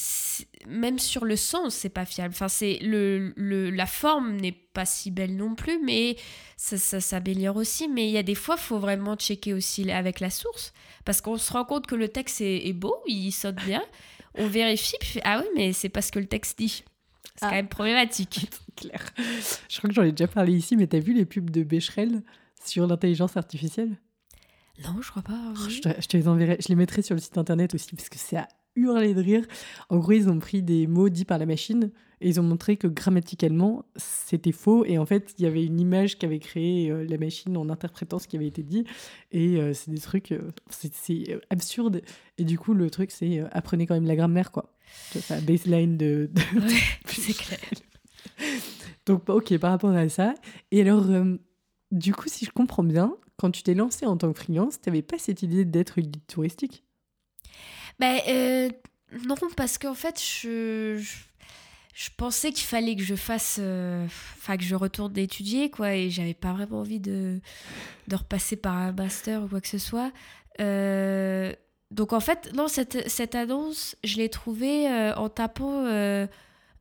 même sur le sens, c'est pas fiable. Enfin, c'est le, le, la forme n'est pas si belle non plus, mais ça, ça s'améliore aussi. Mais il y a des fois, faut vraiment checker aussi avec la source parce qu'on se rend compte que le texte est, beau, il saute bien. On vérifie, puis ah oui, mais c'est pas ce que le texte dit. C'est quand ah. même problématique. Claire. Je crois que j'en ai déjà parlé ici, mais t'as vu les pubs de Becherel sur l'intelligence artificielle? Non, je crois pas. Oh, je, te, les enverrai. Je les mettrai sur le site internet aussi, parce que c'est à hurler de rire. En gros, ils ont pris des mots dits par la machine et ils ont montré que grammaticalement, c'était faux. Et en fait, il y avait une image qu'avait créée euh, la machine en interprétant ce qui avait été dit. Et euh, c'est des trucs, euh, c'est absurde. Et du coup, le truc, c'est apprenez quand même la grammaire, quoi. Enfin, baseline de. c'est clair. Donc, ok, par rapport à ça. Et alors, du coup, si je comprends bien, quand tu t'es lancé en tant que freelance, tu n'avais pas cette idée d'être guide touristique? Ben, euh, non, parce qu'en fait, je, je, pensais qu'il fallait que je fasse. Euh, enfin, que je retourne étudier, quoi, et j'avais pas vraiment envie de, de repasser par un master ou quoi que ce soit. Euh, donc en fait, non, cette, cette annonce, je l'ai trouvée en tapant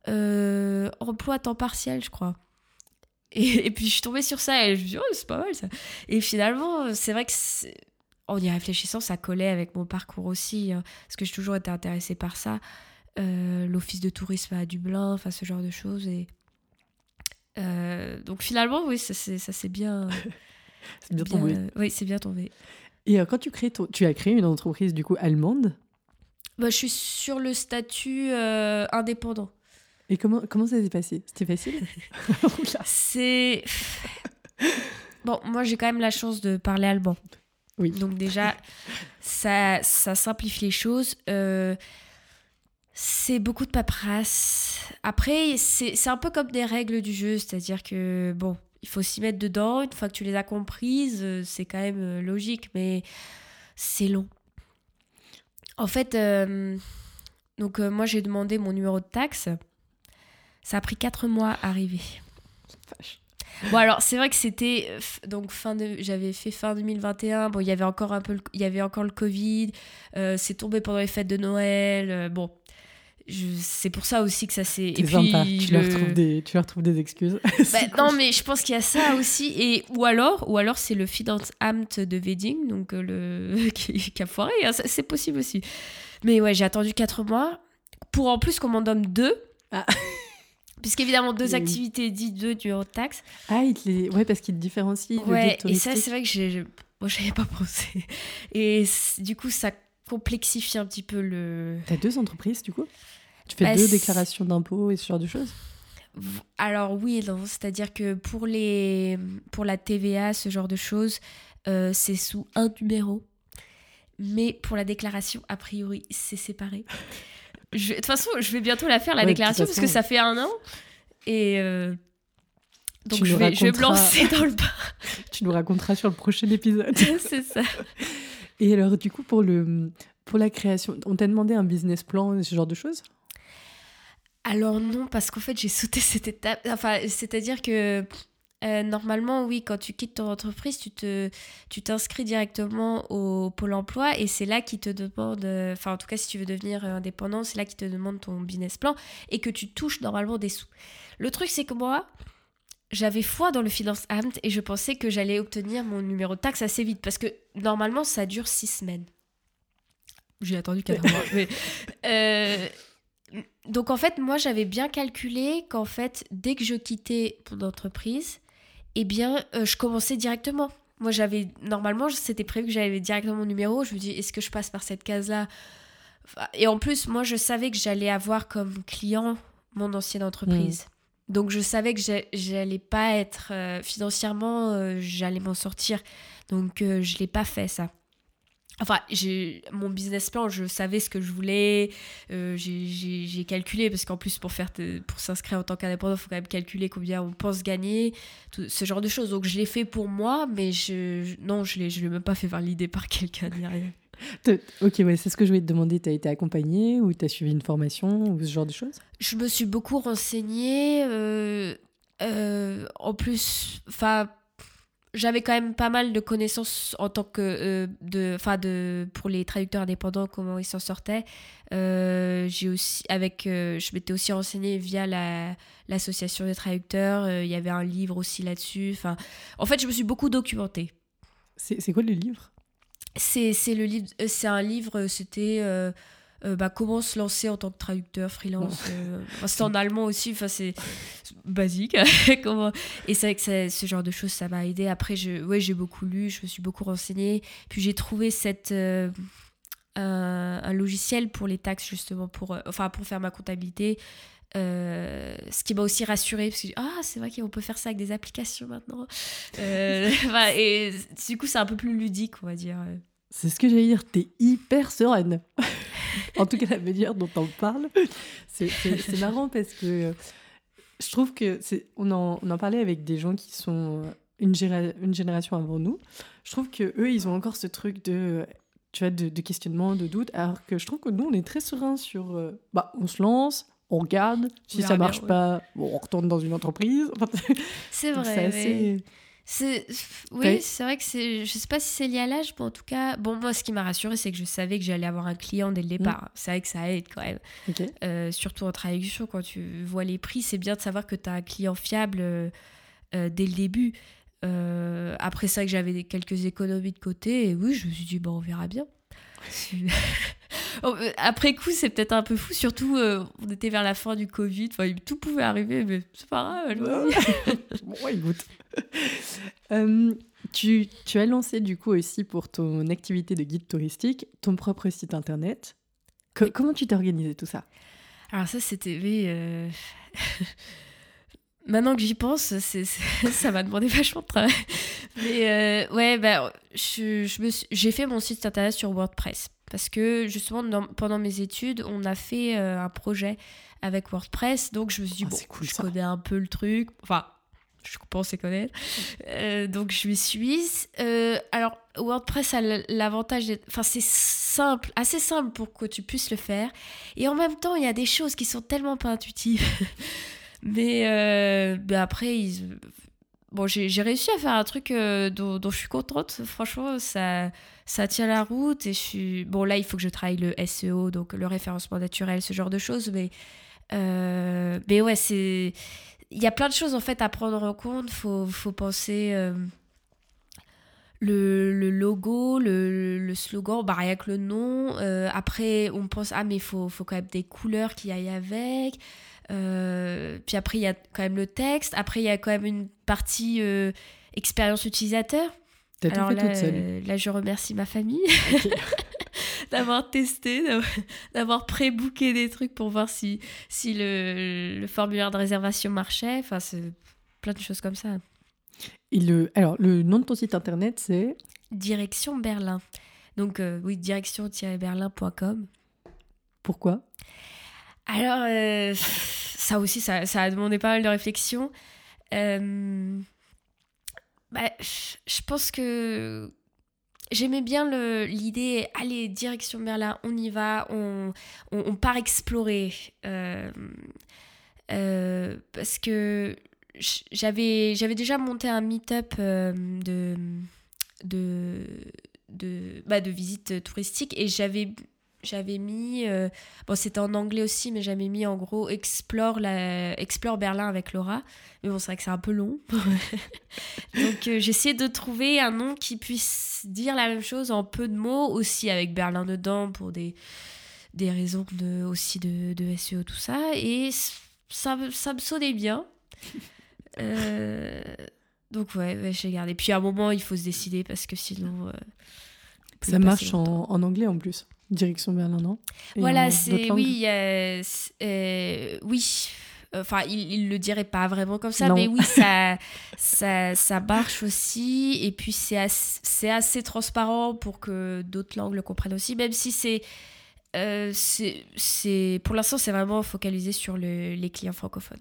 emploi à temps partiel, je crois. Et, puis je suis tombée sur ça et je me suis dit, oh, c'est pas mal ça. Et finalement, c'est vrai que en y réfléchissant, ça collait avec mon parcours aussi, hein, parce que j'ai toujours été intéressée par ça. Euh, l'office de tourisme à Dublin, enfin ce genre de choses. Et euh, donc finalement, oui, ça s'est bien. c'est bien, tombé. oui, c'est bien tombé. Et euh, quand tu crées, tu as créé une entreprise du coup allemande? Bah, je suis sur le statut indépendant. Et comment, comment ça s'est passé? C'était facile? C'est. Bon, moi j'ai quand même la chance de parler allemand. Oui. Donc déjà, ça, ça simplifie les choses. Euh, c'est beaucoup de paperasse. Après, c'est un peu comme des règles du jeu, c'est-à-dire que, bon, il faut s'y mettre dedans. Une fois que tu les as comprises, euh, c'est quand même euh, logique, mais c'est long. En fait, donc moi j'ai demandé mon numéro de taxe. Ça a pris 4 mois à arriver. Bon alors c'est vrai que c'était euh, donc fin de j'avais fait fin 2021 bon il y avait encore un peu il y avait encore le Covid euh, c'est tombé pendant les fêtes de Noël euh, bon c'est pour ça aussi que ça s'est et puis tu, leur trouves des tu leur trouves des excuses bah, non mais je pense qu'il y a ça aussi et ou alors ou alors c'est le Finanzamt de Wedding donc le qui, a foiré hein, c'est possible aussi mais ouais j'ai attendu 4 mois pour en plus qu'on m'en donne deux ah. Puisqu'évidemment, deux activités dit deux du de taxe. Ah, il les... ouais, parce qu'il te différencie. Ouais, et ça, c'est vrai que j'ai... Moi, j'avais pas pensé. Et du coup, ça complexifie un petit peu le. T'as deux entreprises, du coup? Tu fais bah, deux déclarations d'impôts et ce genre de choses? Alors, oui et non. C'est-à-dire que pour, les... pour la TVA, ce genre de choses, c'est sous un numéro. Mais pour la déclaration, a priori, c'est séparé. De toute façon, je vais bientôt la faire, la déclaration, parce que ça fait un an. Et donc je vais, je vais, me lancer dans le bain. tu nous raconteras sur le prochain épisode. c'est ça. Et alors, du coup, pour, le, pour la création, on t'a demandé un business plan, ce genre de choses? Alors non, parce qu'en fait, j'ai sauté cette étape. Enfin, c'est-à-dire que euh, normalement, oui, quand tu quittes ton entreprise, tu te, tu t'inscris directement au Pôle Emploi et c'est là qui te demande, enfin en tout cas si tu veux devenir indépendant, c'est là qui te demande ton business plan et que tu touches normalement des sous. Le truc c'est que moi, j'avais foi dans le Finance Amt et je pensais que j'allais obtenir mon numéro de taxe assez vite parce que normalement ça dure six semaines. J'ai attendu quatre mois. Euh, donc en fait, moi j'avais bien calculé qu'en fait, dès que je quittais mon entreprise, eh bien, euh, je commençais directement. Moi j'avais, normalement, c'était prévu que j'avais directement mon numéro. Je me dis, est-ce que je passe par cette case-là? Et en plus, moi je savais que j'allais avoir comme client mon ancienne entreprise. Donc je savais que j'allais pas être euh, financièrement, euh, j'allais m'en sortir. Donc euh, je l'ai pas fait ça. Enfin, mon business plan, je savais ce que je voulais, j'ai calculé parce qu'en plus pour faire pour s'inscrire en tant qu'indépendant, il faut quand même calculer combien on pense gagner, ce genre de choses. Donc je l'ai fait pour moi, mais je non, je je l'ai même pas fait valider par quelqu'un ni rien. Ok, ouais, c'est ce que je voulais te demander. Tu as été accompagnée ou tu as suivi une formation ou ce genre de choses? Je me suis beaucoup renseignée. Euh, euh, en plus, enfin, j'avais quand même pas mal de connaissances en tant que euh, de, enfin de pour les traducteurs indépendants comment ils s'en sortaient. j'ai aussi avec, je m'étais aussi renseignée via la l'association des traducteurs. Il y avait un livre aussi là-dessus. Enfin, en fait, je me suis beaucoup documentée. C'est quoi le livre? C'est le livre, euh, c'est un livre, euh, c'était euh, bah, comment se lancer en tant que traducteur freelance. c'est en allemand aussi, enfin c'est basique. comment... Et c'est vrai que ce genre de choses, ça m'a aidé. Après, je, ouais, j'ai beaucoup lu, je me suis beaucoup renseignée. Puis j'ai trouvé cette un, logiciel pour les taxes justement pour, enfin pour faire ma comptabilité. Ce qui m'a aussi rassurée parce que ah c'est vrai qu'on peut faire ça avec des applications maintenant et du coup c'est un peu plus ludique on va dire c'est ce que j'allais dire, t'es hyper sereine. en tout cas, la manière dont on parle, c'est marrant parce que euh, je trouve que on en, on en parlait avec des gens qui sont une, une génération avant nous. Je trouve que eux, ils ont encore ce truc de tu vois, de, questionnement, de doute, alors que je trouve que nous, on est très serein sur, euh, bah, on se lance, on regarde, si ça marche pas, bon, on retourne dans une entreprise. c'est vrai. C'est c'est oui, c'est vrai que c'est je sais pas si c'est lié à l'âge, mais en tout cas, bon moi ce qui m'a rassuré c'est que je savais que j'allais avoir un client dès le mm. départ. C'est vrai que ça aide quand même. Euh, surtout en traduction quand tu vois les prix, c'est bien de savoir que tu as un client fiable euh, euh, dès le début. après ça que j'avais quelques économies de côté et oui, je me suis dit bon, on verra bien. Oh, après coup, c'est peut-être un peu fou, surtout on était vers la fin du Covid, enfin, tout pouvait arriver, mais c'est pas grave. bon, écoute. Euh, tu, tu, as lancé du coup aussi pour ton activité de guide touristique ton propre site internet. Comment tu t'es organisé tout ça? Alors ça c'était... Euh... Maintenant que j'y pense, ça m'a demandé vachement de travail. Mais euh, ouais, bah, j'ai fait mon site internet sur WordPress. Parce que justement, pendant mes études, on a fait euh, un projet avec WordPress. Donc je me suis dit, ah, bon, cool, je connais un peu le truc. Enfin, je pensais connaître. Euh, donc je suis. Euh, alors WordPress a l'avantage d'être. Enfin, c'est simple, assez simple pour que tu puisses le faire. Et en même temps, il y a des choses qui sont tellement pas intuitives. mais, euh, après, ils... bon, j'ai réussi à faire un truc dont, dont, je suis contente. Franchement, ça, ça tient la route. Et je. Bon, là, il faut que je travaille le SEO, donc le référencement naturel, ce genre de choses. Mais, mais ouais, c'est il y a plein de choses en fait à prendre en compte. Faut, faut penser euh, le, le, logo, le, le, slogan, bah rien que le nom. Euh, après, on pense ah mais il faut, faut quand même des couleurs qui aillent avec. Euh, puis après, il y a quand même le texte. Après, il y a quand même une partie expérience utilisateur. Alors là, là, je remercie ma famille. d'avoir testé, d'avoir pré-booké des trucs pour voir si, si le, le formulaire de réservation marchait. Enfin, c'est plein de choses comme ça. Et le, alors, le nom de ton site internet, c'est? Direction Berlin. Donc euh, oui, direction-berlin.com. Pourquoi? Alors, euh, ça aussi, ça, ça, a demandé pas mal de réflexion. Euh, bah, je pense que j'aimais bien l'idée, allez, direction Berlin, on y va, on, part explorer. parce que j'avais déjà monté un meet-up de, de bah, de visite touristique et j'avais j'avais mis euh, bon c'était en anglais aussi mais j'avais mis en gros explore la explore Berlin avec Laura. Mais bon c'est vrai que c'est un peu long. Donc euh, j'essaie de trouver un nom qui puisse dire la même chose en peu de mots aussi avec Berlin dedans pour des des raisons de aussi de, de SEO tout ça. Et ça ça me sonnait bien. Euh, donc ouais, j'ai gardé. Puis à un moment il faut se décider parce que sinon ça marche en, en, anglais en plus. Direction Berlin, non? Voilà, c'est oui, euh, oui. Enfin, il, il le dirait pas vraiment comme ça, mais oui, ça, ça, ça marche aussi. Et puis, c'est assez, assez transparent pour que d'autres langues le comprennent aussi, même si c'est. Euh, c'est pour l'instant, c'est vraiment focalisé sur le, les clients francophones.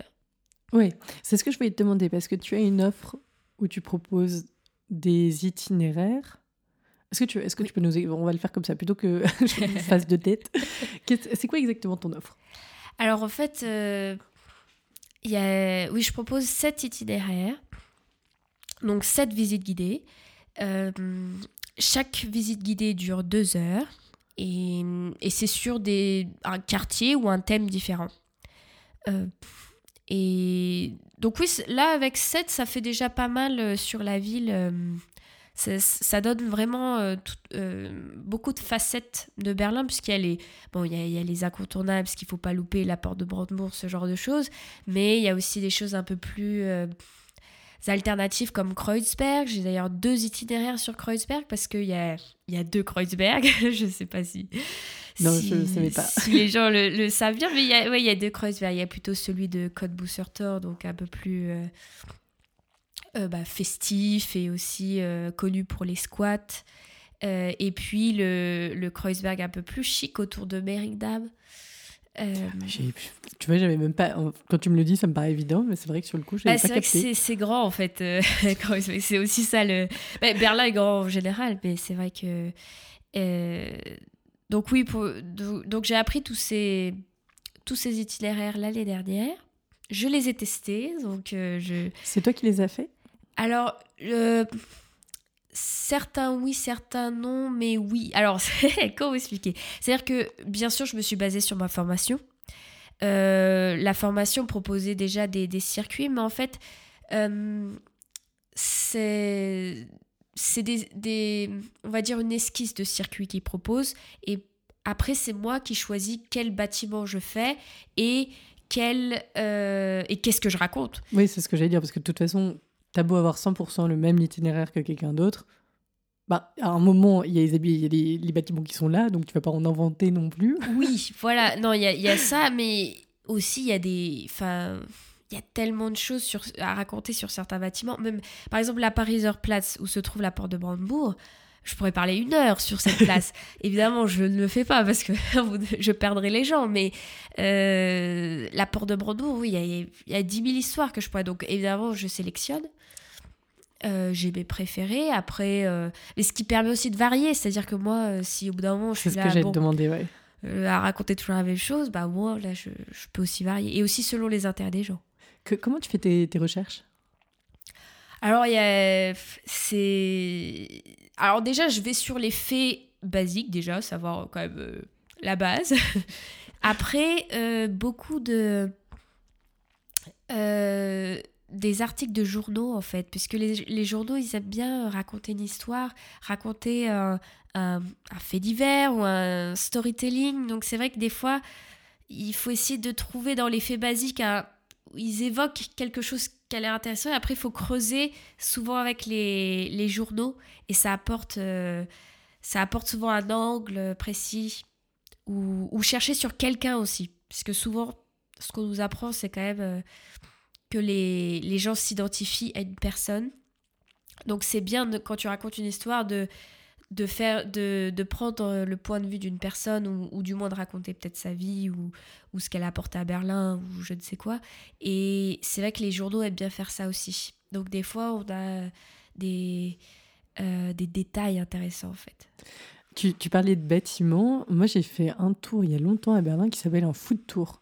Oui, c'est ce que je voulais te demander, parce que tu as une offre où tu proposes des itinéraires est-ce que, tu, est que tu peux nous... On va le faire comme ça, plutôt que je fasse de tête. C'est quoi exactement ton offre? Alors en fait, euh, y a... oui, je propose sept itinéraires. Donc sept visites guidées. Euh, chaque visite guidée dure deux heures. Et, et c'est sur des, un quartier ou un thème différent. Euh, et donc oui, là avec 7, ça fait déjà pas mal euh, sur la ville ça, donne vraiment euh, euh, beaucoup de facettes de Berlin, puisqu'il y a les, bon, il y a, les incontournables, ce qu'il ne faut pas louper, la porte de Brandebourg, ce genre de choses, mais il y a aussi des choses un peu plus euh, alternatives comme Kreuzberg. J'ai d'ailleurs deux itinéraires sur Kreuzberg, parce qu'il y a, y a deux Kreuzberg, je ne sais pas si... Non, je ne savais pas. Si les gens le, savent bien, mais il y a, ouais, il y a deux Kreuzberg. Il y a plutôt celui de Côte Boussertor, donc un peu plus bah, festif et aussi euh, connu pour les squats. Euh, et puis le, le, Kreuzberg un peu plus chic autour de Merigdam. Tu vois, j'avais même pas. Quand tu me le dis, ça me paraît évident, mais c'est vrai que sur le coup, je bah, pas capté. C'est grand en fait. c'est aussi ça le. Bah, Berlin est grand en général, mais c'est vrai que. Donc oui, pour... donc j'ai appris tous ces tous ces itinéraires l'année dernière. Je les ai testés, donc je. C'est toi qui les as fait? Alors, euh, certains oui, certains non, mais oui. Alors, comment expliquer? C'est-à-dire que, bien sûr, je me suis basée sur ma formation. Euh, la formation proposait déjà des, circuits, mais en fait, euh, c'est des, des, on va dire, une esquisse de circuit qu'ils proposent. Et après, c'est moi qui choisis quel bâtiment je fais et quel et qu'est-ce que je raconte. Oui, c'est ce que j'allais dire, parce que de toute façon, t'as beau avoir 100% le même itinéraire que quelqu'un d'autre, bah, à un moment, il y a, les, il y a les, bâtiments qui sont là, donc tu vas pas en inventer non plus. Oui, voilà, non, il y a, y a, ça, mais aussi il y a des. Enfin, il y a tellement de choses sur, à raconter sur certains bâtiments. Même, par exemple, la Pariser Platz, où se trouve la porte de Brandebourg, je pourrais parler une heure sur cette place. Évidemment, je ne le fais pas parce que je perdrai les gens, mais euh, la porte de Brandebourg, oui, il y, y, a 10 000 histoires que je pourrais. Donc, évidemment, je sélectionne. Euh, j'ai mes préférés. Après, euh, mais ce qui permet aussi de varier, c'est-à-dire que moi, euh, si au bout d'un moment je suis là, ce que bon, demandé, ouais. à raconter toujours la même chose, bah moi là, je, je, peux aussi varier et aussi selon les intérêts des gens. Que, comment tu fais tes, tes recherches? Alors il y a, c'est, alors déjà je vais sur les faits basiques déjà, savoir quand même la base. Après, beaucoup de des articles de journaux en fait, puisque les, journaux ils aiment bien raconter une histoire, raconter un, fait divers ou un storytelling. Donc c'est vrai que des fois il faut essayer de trouver dans les faits basiques un, ils évoquent quelque chose qui a l'air intéressant et après il faut creuser souvent avec les, journaux et ça apporte, euh, ça apporte souvent un angle précis ou, chercher sur quelqu'un aussi, puisque souvent ce qu'on nous apprend c'est quand même... Euh, que les, les gens s'identifient à une personne. Donc c'est bien quand tu racontes une histoire de, de, faire, de, de prendre le point de vue d'une personne ou, du moins de raconter peut-être sa vie ou, ou ce qu'elle a apporté à Berlin ou je ne sais quoi. Et c'est vrai que les journaux aiment bien faire ça aussi. Donc des fois, on a des, euh, des détails intéressants en fait. Tu, tu parlais de bâtiments. Moi, j'ai fait un tour il y a longtemps à Berlin qui s'appelle un food tour.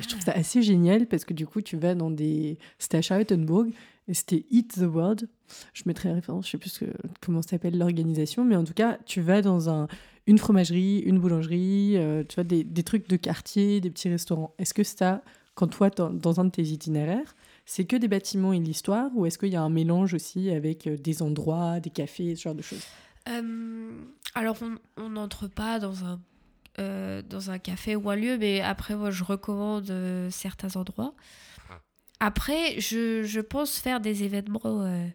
Je trouve ça assez génial parce que du coup, tu vas dans des. C'était à Charlottenburg et c'était Eat the World. Je mettrai la référence, je sais plus comment s'appelle l'organisation, mais en tout cas, tu vas dans un, une fromagerie, une boulangerie, euh, tu vois, des, des, trucs de quartier, des petits restaurants. Est-ce que ça, quand toi, dans un de tes itinéraires, c'est que des bâtiments et l'histoire ou est-ce qu'il y a un mélange aussi avec euh, des endroits, des cafés, ce genre de choses? Euh, Alors, on n'entre pas dans un euh, dans un café ou un lieu, mais après, moi, je recommande euh, certains endroits. Après, je, je, pense faire des événements euh,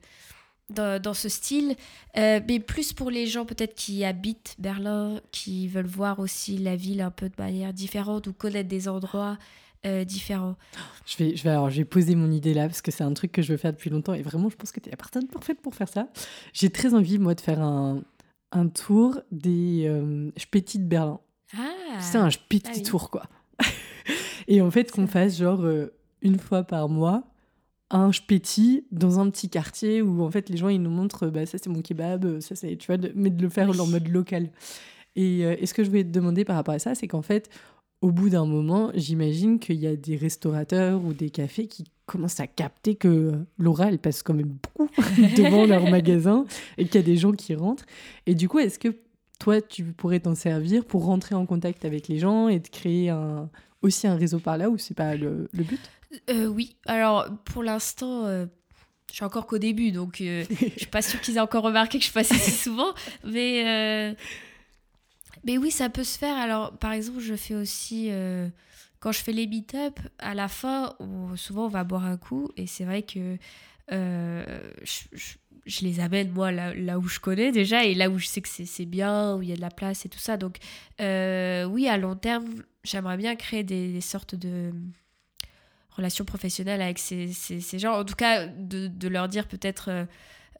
dans, dans, ce style, mais plus pour les gens peut-être qui habitent Berlin, qui veulent voir aussi la ville un peu de manière différente ou connaître des endroits différents. Je vais, je, vais, alors, je vais poser mon idée là parce que c'est un truc que je veux faire depuis longtemps et vraiment, je pense que tu es la personne parfaite pour faire ça. J'ai très envie, moi, de faire un, un tour des euh, de Berlin. Ah, c'est un petit ah oui. tour, quoi. et en fait, qu'on fasse genre euh, une fois par mois un spéti dans un petit quartier où en fait les gens ils nous montrent bah ça c'est mon kebab ça c'est tu vois de, mais de le faire Oui. en mode local et, euh, et ce que je voulais te demander par rapport à ça c'est qu'en fait au bout d'un moment j'imagine qu'il y a des restaurateurs ou des cafés qui commencent à capter que euh, Laura elle passe quand même beaucoup devant leur magasin et qu'il y a des gens qui rentrent et du coup est-ce que toi, tu pourrais t'en servir pour rentrer en contact avec les gens et de créer un, aussi un réseau par là ou c'est pas le, le but? Euh, oui, alors pour l'instant, euh, je suis encore qu'au début, donc euh, je suis pas sûre qu'ils aient encore remarqué que je passais si souvent, mais euh, mais oui, ça peut se faire. Alors par exemple, je fais aussi euh, quand je fais les meet-up, à la fin, on- souvent on va boire un coup, et c'est vrai que euh, je, je- je les amène moi là, là où je connais déjà et là où je sais que c'est bien, où il y a de la place et tout ça. Donc euh, oui, à long terme, j'aimerais bien créer des, sortes de relations professionnelles avec ces, ces, gens. En tout cas, de, de leur dire peut-être, euh,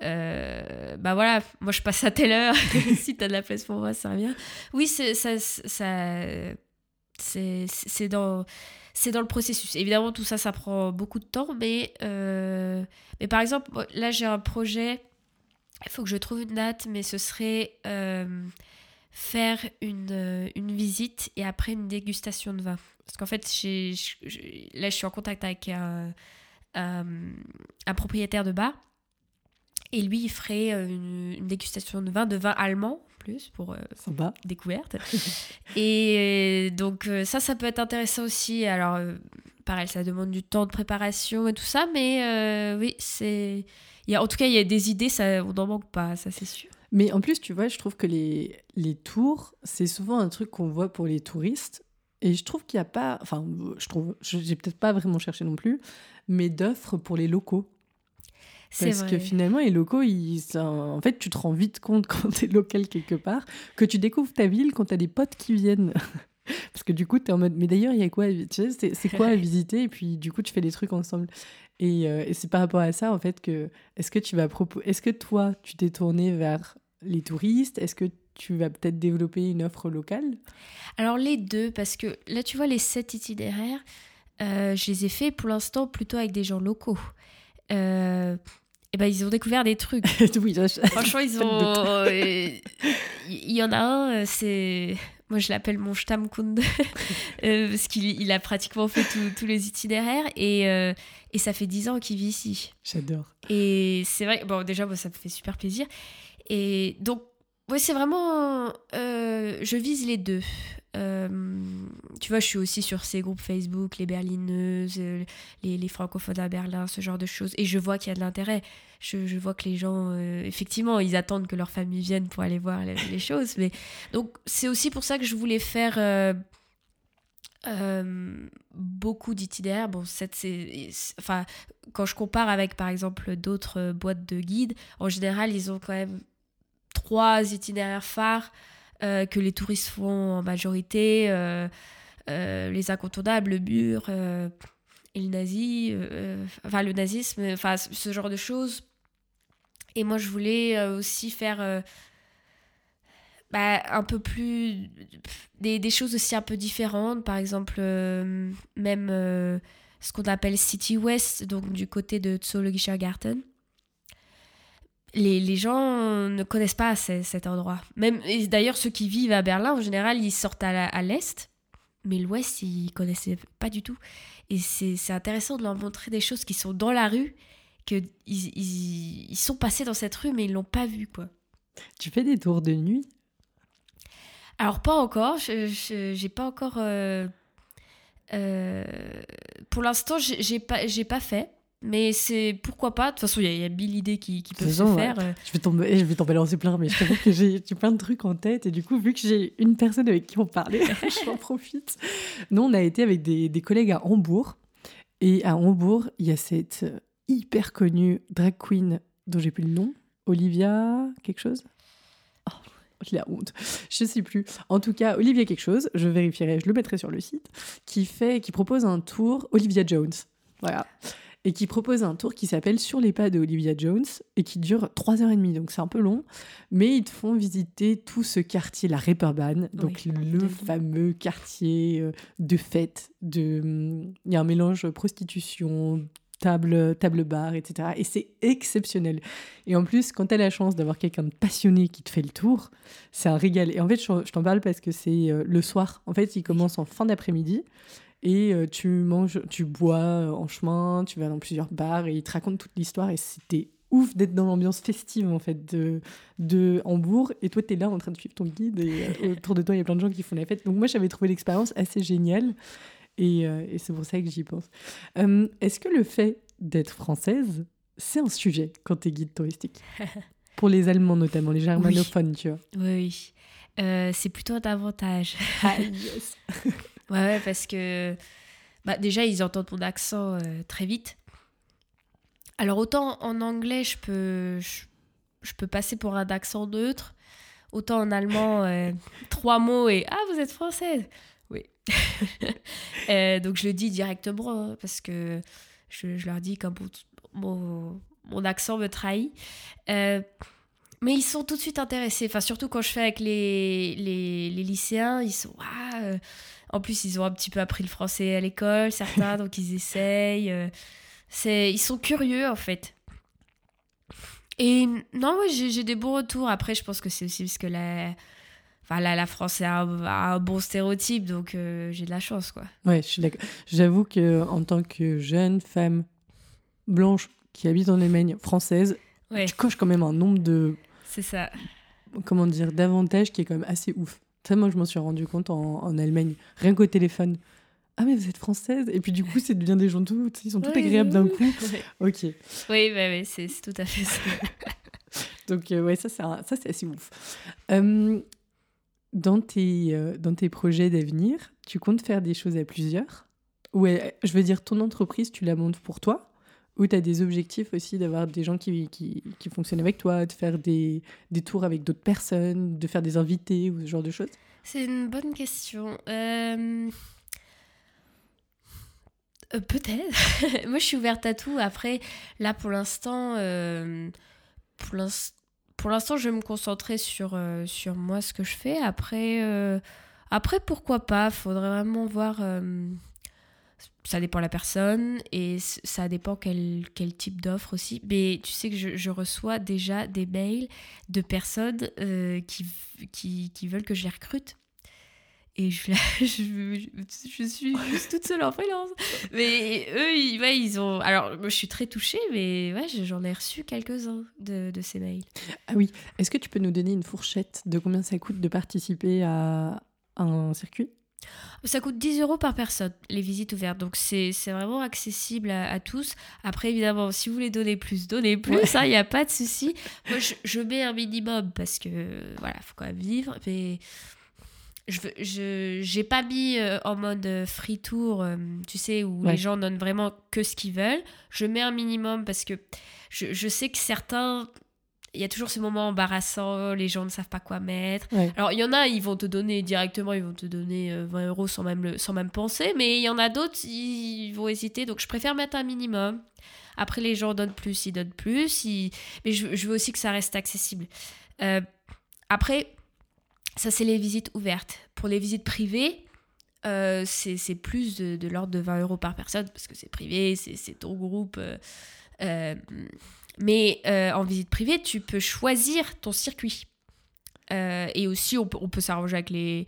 euh, bah voilà, moi je passe à telle heure, si t'as de la place pour moi, ça revient. Oui, ça, ça, c'est dans c'est dans le processus. Évidemment, tout ça, ça prend beaucoup de temps, mais, euh, mais par exemple, là, j'ai un projet, il faut que je trouve une date, mais ce serait euh, faire une, euh, une visite et après une dégustation de vin. Parce qu'en fait, là, je suis en contact avec un, un, propriétaire de bar. Et lui, il ferait une, une dégustation de vin, de vin allemand, plus, pour euh, découverte. et euh, donc, euh, ça, ça peut être intéressant aussi. Alors, pareil, ça demande du temps de préparation et tout ça, mais oui, c'est. Il y a, en tout cas, il y a des idées, ça, on n'en manque pas, ça c'est sûr. Mais en plus, tu vois, je trouve que les, les tours, c'est souvent un truc qu'on voit pour les touristes. Et je trouve qu'il n'y a pas, enfin, je trouve, j'ai peut-être pas vraiment cherché non plus, mais d'offres pour les locaux. Parce vrai. que finalement, les locaux, ils, en fait, tu te rends vite compte quand tu es local quelque part, que tu découvres ta ville quand tu as des potes qui viennent. Parce que du coup, tu es en mode, mais d'ailleurs, il y a quoi tu sais, c'est, c'est quoi à visiter Et puis, du coup, tu fais des trucs ensemble. Et, euh, et c'est par rapport à ça, en fait, que est-ce que tu vas proposer, est-ce que toi, tu t'es tourné vers les touristes? Est-ce que tu vas peut-être développer une offre locale? Alors les deux, parce que là tu vois les sept itinéraires, euh, je les ai faits pour l'instant plutôt avec des gens locaux. Euh, et ben ils ont découvert des trucs. Oui, ça, je- Franchement ils ont... doute. euh, Il y en a un, euh, c'est... Moi je l'appelle mon Stammkunde, parce qu'il il a pratiquement fait tous- tous les itinéraires et, euh, et ça fait dix ans qu'il vit ici. J'adore. Et c'est vrai, bon, déjà, moi, ça me fait super plaisir. Et donc, ouais, c'est vraiment. euh, je vise les deux. Euh, tu vois, je suis aussi sur ces groupes Facebook, les Berlineuses, euh, les, francophones à Berlin, ce genre de choses. Et je vois qu'il y a de l'intérêt. Je, vois que les gens, euh, effectivement, ils attendent que leur famille vienne pour aller voir les, choses. Mais donc, c'est aussi pour ça que je voulais faire. beaucoup d'itinéraires. Bon, cette, c'est, enfin, quand je compare avec, par exemple, d'autres boîtes de guides, en général, ils ont quand même trois itinéraires phares euh, que les touristes font en majorité. euh, euh, les incontournables, le mur et le enfin le nazisme, enfin ce ce genre de choses. Et moi, je voulais aussi faire bah, un peu plus. Des, des, choses aussi un peu différentes. Par exemple, même ce qu'on appelle City West, donc du côté de Zoologischer Garten les, les, gens ne connaissent pas cet endroit. Même d'ailleurs ceux qui vivent à Berlin en général ils sortent à, l'est, mais l'ouest ils connaissaient pas du tout. Et c'est intéressant de leur montrer des choses qui sont dans la rue, que ils, ils, sont passés dans cette rue mais ils l'ont pas vu quoi. Tu fais des tours de nuit? Alors pas encore, j'ai pas encore. Euh, euh, pour l'instant j'ai pas j'ai pas fait. Mais c'est pourquoi pas? De toute façon, il y, a mille idées qui, qui peuvent se faire. Euh. Je vais tomber, je vais tomber plein, mais je t'avoue que j'ai plein de trucs en tête. Et du coup, vu que j'ai une personne avec qui on parlait, j'en profite. Nous, on a été avec des, des, collègues à Hambourg. Et à Hambourg, il y a cette hyper connue drag queen dont j'ai plus le nom. Olivia, quelque chose? Oh, la honte. Je sais plus. En tout cas, Olivia quelque chose, je vérifierai, je le mettrai sur le site, qui fait, qui propose un tour Olivia Jones. Voilà et qui propose un tour qui s'appelle Sur les pas de Olivia Jones et qui dure 3h30, donc c'est un peu long, mais ils te font visiter tout ce quartier, la Reeperbahn, donc le fameux quartier euh, de fête, de... il y a un mélange prostitution, table, table bar, etc. Et c'est exceptionnel. Et en plus, quand tu as la chance d'avoir quelqu'un de passionné qui te fait le tour, c'est un régal. Et en fait, je, t'en parle parce que c'est euh, le soir. En fait, il commence en fin d'après-midi et euh, tu manges, tu bois euh, en chemin, tu vas dans plusieurs bars et ils te racontent toute l'histoire et c'était ouf d'être dans l'ambiance festive en fait de, de Hambourg et toi tu es là en train de suivre ton guide et euh, autour de toi il y a plein de gens qui font la fête donc moi j'avais trouvé l'expérience assez géniale et, et c'est pour ça que j'y pense. Est-ce que le fait d'être française c'est un sujet quand tu es guide touristique? Pour les Allemands notamment, les germanophones, tu vois. Oui, oui. c'est plutôt un avantage. ah, yes. Ouais, parce que bah, déjà, ils entendent mon accent euh, très vite. Alors, autant en anglais, je peux, je, peux passer pour un accent neutre, autant en allemand, euh, trois mots et Ah, vous êtes française Oui. Euh, donc, je le dis directement hein, parce que je, je, leur dis comme mon, mon, accent me trahit. mais ils sont tout de suite intéressés. Enfin, surtout quand je fais avec les, les, les lycéens, ils sont. Ah, en plus, ils ont un petit peu appris le français à l'école, certains, donc ils essayent. Euh, c'est, ils sont curieux, en fait. Et non, ouais, j'ai, des bons retours. Après, je pense que c'est aussi parce que la, enfin, la, la France a un, bon stéréotype, donc euh, j'ai de la chance, quoi. Ouais, je suis d'accord. J'avoue que en tant que jeune femme blanche qui habite en Allemagne française, tu coches quand même un nombre de. C'est ça. Comment dire, d'avantages qui est quand même assez ouf. Ça, moi, je m'en suis rendu compte en, Allemagne, rien qu'au téléphone. Ah, mais vous êtes française Et puis, du coup, c'est devient des gens tout, ils sont tout agréables d'un coup. Ok. Oui, bah, oui c'est tout à fait ça. Donc, euh, ouais, ça, c'est assez ouf. Euh, dans, tes, euh, dans tes projets d'avenir, tu comptes faire des choses à plusieurs? Ou, je veux dire, ton entreprise, tu la montes pour toi? Ou tu as des objectifs aussi d'avoir des gens qui, qui, qui, fonctionnent avec toi, de faire des, des tours avec d'autres personnes, de faire des invités ou ce genre de choses? C'est une bonne question. Euh, euh, peut-être. Moi, je suis ouverte à tout. Après, là, pour l'instant, euh, pour l'instant, je vais me concentrer sur, sur moi, ce que je fais. Après, après pourquoi pas? Faudrait vraiment voir ça dépend la personne et ça dépend quel, quel type d'offre aussi. Mais tu sais que je, je, reçois déjà des mails de personnes euh, qui, qui, qui, veulent que je les recrute. Et je, je, je, suis toute seule en freelance. Mais eux, ils, ils ont. Alors, je suis très touchée, mais ouais, j'en ai reçu quelques-uns de, de, ces mails. Ah oui. Est-ce que tu peux nous donner une fourchette de combien ça coûte de participer à un circuit? Ça coûte 10 euros par personne, les visites ouvertes. Donc, c'est vraiment accessible à, tous. Après, évidemment, si vous voulez donner plus, donnez plus. Il n'y a pas de souci. Moi, je, mets un minimum parce que, voilà, il faut quand même vivre. Mais je n'ai pas mis euh, en mode free tour, euh, tu sais, où les gens donnent vraiment que ce qu'ils veulent. Je mets un minimum parce que je, je sais que certains il y a toujours ces moments embarrassants, les gens ne savent pas quoi mettre. Ouais. Alors, il y en a, ils vont te donner directement, ils vont te donner euh, 20 euros sans même, le- sans même penser, mais il y en a d'autres, ils vont hésiter, donc je préfère mettre un minimum. Après, les gens donnent plus, ils donnent plus, ils- mais je, je veux aussi que ça reste accessible. Euh, après, ça, c'est les visites ouvertes. Pour les visites privées, euh, c'est plus de, de l'ordre de 20 euros par personne, parce que c'est privé, c'est ton groupe. euh, euh, mais euh, en visite privée, tu peux choisir ton circuit. Euh, et aussi, on peut, s'arranger avec les,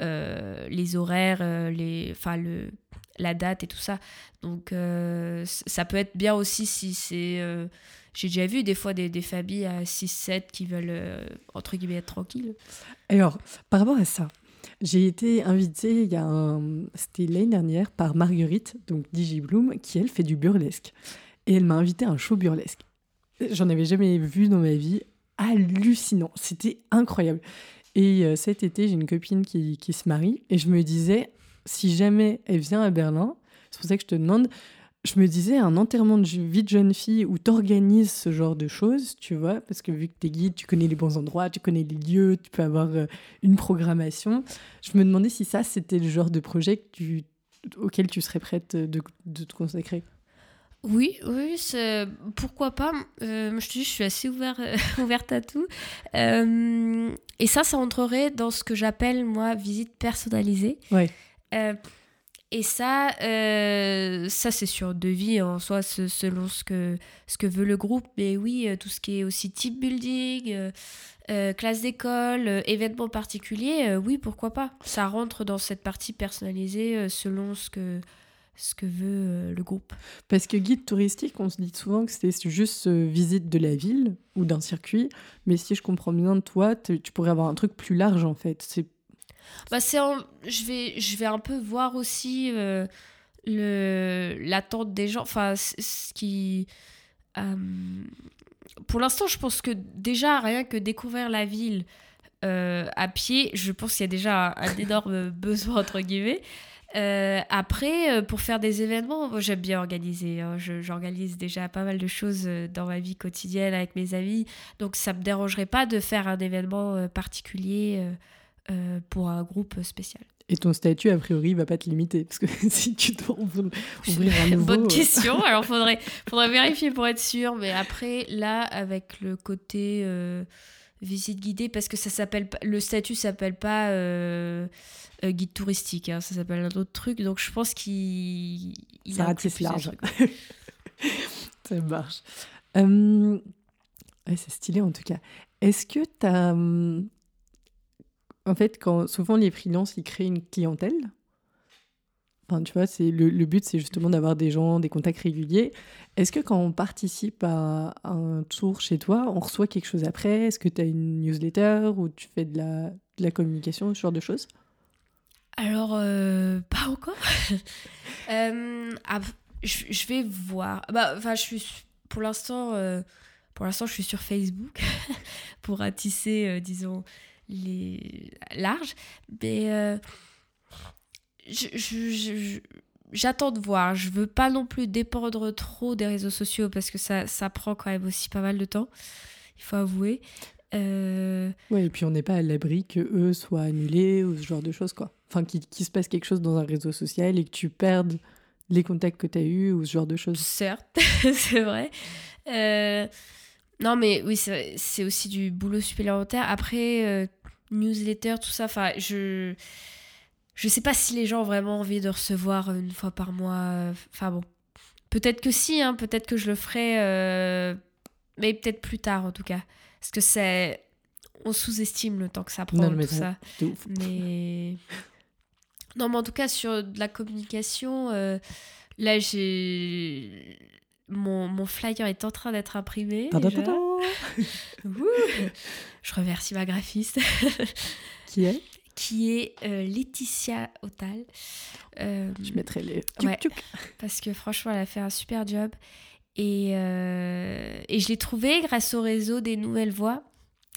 euh, horaires, les, enfin le, la date et tout ça. Donc, ça peut être bien aussi si c'est. J'ai déjà vu des fois des, des familles à 6-7 qui veulent, entre guillemets, être tranquilles. Alors, par rapport à ça, j'ai été invitée il y a. C'était l'année dernière par Marguerite, donc DJ Bloom, qui elle fait du burlesque. Et elle m'a invité à un show burlesque. J'en avais jamais vu dans ma vie. Hallucinant. C'était incroyable. Et euh, cet été, j'ai une copine qui, se marie. Et je me disais, si jamais elle vient à Berlin, c'est pour ça que je te demande, je me disais, un enterrement de vie de jeune fille où tu organises ce genre de choses, tu vois, parce que vu que tu es guide, tu connais les bons endroits, tu connais les lieux, tu peux avoir euh, une programmation. Je me demandais si ça, c'était le genre de projet auquel tu serais prête de te consacrer. Oui, oui, pourquoi pas. Euh, je te dis, je suis assez ouvert, ouverte à tout. Euh, et ça, ça entrerait dans ce que j'appelle, moi, visite personnalisée. Ouais. Euh, et ça, euh, ça c'est sur devis en soi, selon ce que, ce que veut le groupe. Mais oui, euh, tout ce qui est aussi team building, euh, euh, classe d'école, euh, événements particuliers, euh, oui, pourquoi pas. Ça rentre dans cette partie personnalisée euh, selon ce que, ce que veut euh, le groupe. Parce que guide touristique, on se dit souvent que c'est juste euh, visite de la ville ou d'un circuit. Mais si je comprends bien de toi, tu pourrais avoir un truc plus large en fait. C'est Bah, c'est je, vais, je vais un peu voir aussi euh, le l'attente des gens. Enfin, ce qui. euh, pour l'instant, je pense que déjà, rien que découvrir la ville euh, à pied, je pense qu'il y a déjà un, un énorme besoin, entre guillemets. Euh, après, euh, pour faire des événements, j'aime bien organiser. hein. J'organise déjà pas mal de choses euh, dans ma vie quotidienne avec mes amis. Donc, ça me dérangerait pas de faire un événement particulier euh, pour un groupe spécial. Et ton statut, a priori, il va pas te limiter. Parce que si tu dois ouvrir un nouveau... Bonne question. Alors, faudrait, faudrait vérifier pour être sûr. Mais après, là, avec le côté visite guidée, parce que ça s'appelle le statut s'appelle pas euh, euh, guide touristique, hein, ça s'appelle un autre truc. Donc, je pense qu'il il Ça ratisse large. Ça marche. Euh, ouais, c'est stylé en tout cas. Est-ce que tu as. En fait, quand souvent les freelances, ils créent une clientèle? Enfin, tu vois, c'est le, le but, c'est justement d'avoir des gens, des contacts réguliers. Est-ce que quand on participe à un tour chez toi, on reçoit quelque chose après? Est-ce que tu as une newsletter ou tu fais de la, de la communication, ce genre de choses? Alors, euh, pas encore. Euh, ah, je, je vais voir. Bah, enfin, je suis pour l'instant, euh, pour l'instant, je suis sur Facebook pour ratisser, euh, disons, les larges. Mais euh, je- je- je- je- j'attends de voir. Je veux pas non plus dépendre trop des réseaux sociaux parce que ça, ça prend quand même aussi pas mal de temps. Il faut avouer. Euh, Ouais, et puis on n'est pas à l'abri que eux soient annulés ou ce genre de choses, quoi. Enfin, qu'il qu'il se passe quelque chose dans un réseau social et que tu perdes les contacts que tu as eus ou ce genre de choses. Certes, c'est vrai. Euh, non, mais oui, c'est c'est aussi du boulot supplémentaire. Après, euh, newsletter, tout ça, enfin, je. Je sais pas si les gens ont vraiment envie de recevoir une fois par mois. Enfin bon. Peut-être que si, hein, peut-être que je le ferai. euh, Mais peut-être plus tard en tout cas. Parce que c'est. On sous-estime le temps que ça prend, Non, mais tout ça- ouf. Mais. Non, mais en tout cas, sur de la communication, euh, là, j'ai. Mon, mon flyer est en train d'être imprimé. Je remercie ma graphiste, Qui est? Qui est euh, Laetitia Otal. Euh, Je mettrai les. Ouais. Parce que franchement, elle a fait un super job. Et, euh, et je l'ai trouvée grâce au réseau des Nouvelles Voix.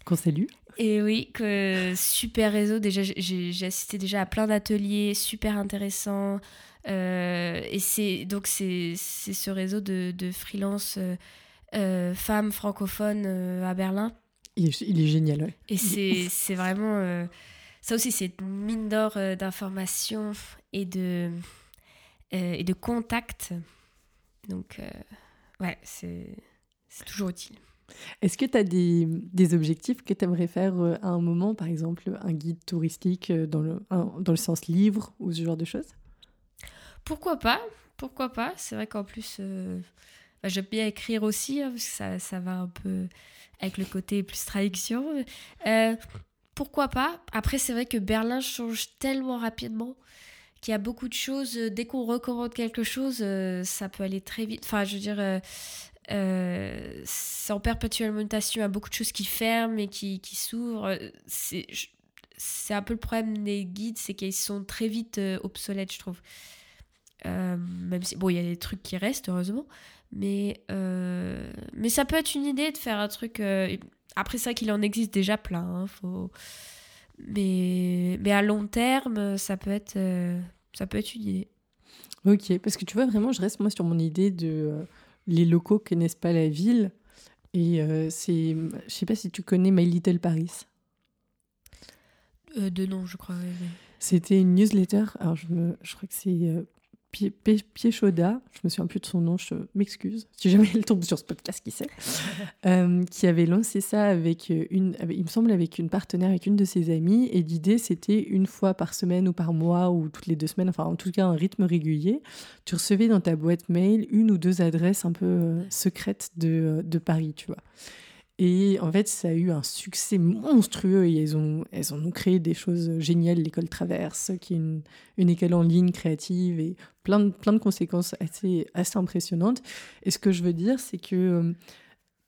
Qu'on salue. Et oui, que super réseau. Déjà, j'ai assisté déjà à plein d'ateliers super intéressants. Et c'est donc c'est c'est ce réseau de, de freelance euh, femme francophone à Berlin. Il est, il est génial, ouais. Et c'est c'est vraiment. Ça aussi, c'est une mine d'or d'informations et de, et de contacts. Donc, ouais, c'est toujours utile. Est-ce que tu as des, des, objectifs que tu aimerais faire euh, à un moment, par exemple un guide touristique euh, dans le, dans le sens livre ou ce genre de choses? Pourquoi pas Pourquoi pas C'est vrai qu'en plus, euh, bah, j'aime bien écrire aussi, hein, parce que ça, ça, va un peu avec le côté plus traduction. Pourquoi pas Après, c'est vrai que Berlin change tellement rapidement qu'il y a beaucoup de choses. Dès qu'on recommande quelque chose, ça peut aller très vite. Enfin, je veux dire, euh, c'est en perpétuelle mutation, il y a beaucoup de choses qui ferment et qui, qui s'ouvrent. C'est, un peu le problème des guides, c'est qu'ils sont très vite euh, obsolètes, je trouve. Euh, même si, bon, il y a des trucs qui restent, heureusement. Mais, mais ça peut être une idée de faire un truc. après, c'est vrai qu'il en existe déjà plein. Hein, faut... mais, mais à long terme, ça peut être, ça peut être une idée. Ok, parce que tu vois, vraiment, je reste moi sur mon idée de les locaux connaissent pas la ville. Et euh, c'est, je sais pas si tu connais My Little Paris. Euh, de nom, je crois. C'était une newsletter. Alors je, me, je crois que c'est euh, Piéchoda, je me souviens plus de son nom, je m'excuse, si jamais elle tombe sur ce podcast, qui sait, euh, qui avait lancé ça avec une, il me semble avec une partenaire, avec une de ses amies, et l'idée c'était une fois par semaine ou par mois ou toutes les deux semaines, enfin en tout cas un rythme régulier, tu recevais dans ta boîte mail une ou deux adresses un peu euh, secrètes de, de Paris, tu vois. Et en fait, ça a eu un succès monstrueux et elles ont, elles ont créé des choses géniales. L'école Traverse, qui est une, une, école en ligne créative et plein de, plein de conséquences assez, assez impressionnantes. Et ce que je veux dire, c'est que, euh,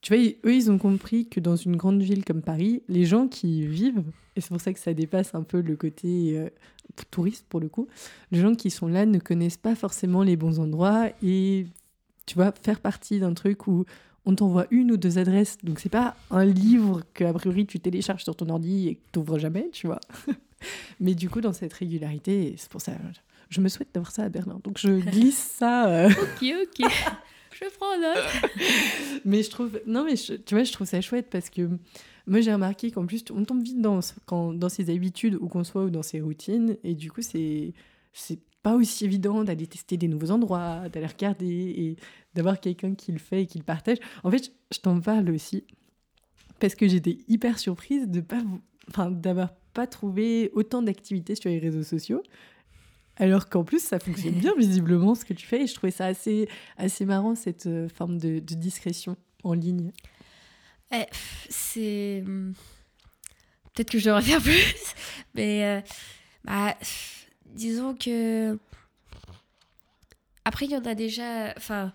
tu vois, eux, ils ont compris que dans une grande ville comme Paris, les gens qui y vivent, et c'est pour ça que ça dépasse un peu le côté euh, touriste pour le coup, les gens qui sont là ne connaissent pas forcément les bons endroits et, tu vois, faire partie d'un truc où on t'envoie une ou deux adresses. Donc c'est pas un livre que a priori tu télécharges sur ton ordi et que tu n'ouvres jamais, tu vois. Mais du coup, dans cette régularité, c'est pour ça, je me souhaite d'avoir ça à Berlin. Donc je glisse ça. Euh. ok, ok. je prends note. mais je trouve, non mais tu vois, je trouve ça chouette parce que moi j'ai remarqué qu'en plus on tombe vite dans quand, dans ses habitudes ou qu'on soit ou dans ses routines et du coup c'est c'est pas aussi évident d'aller tester des nouveaux endroits, d'aller regarder et d'avoir quelqu'un qui le fait et qui le partage. En fait, je t'en parle aussi parce que j'étais hyper surprise de pas, enfin, d'avoir pas trouvé autant d'activités sur les réseaux sociaux. Alors qu'en plus, ça fonctionne bien visiblement ce que tu fais. Et je trouvais ça assez, assez marrant, cette euh, forme de, discrétion en ligne. Eh, c'est. Hmm, peut-être que je devrais faire plus. Mais. Euh, bah, disons que. Après, il y en a déjà. Enfin,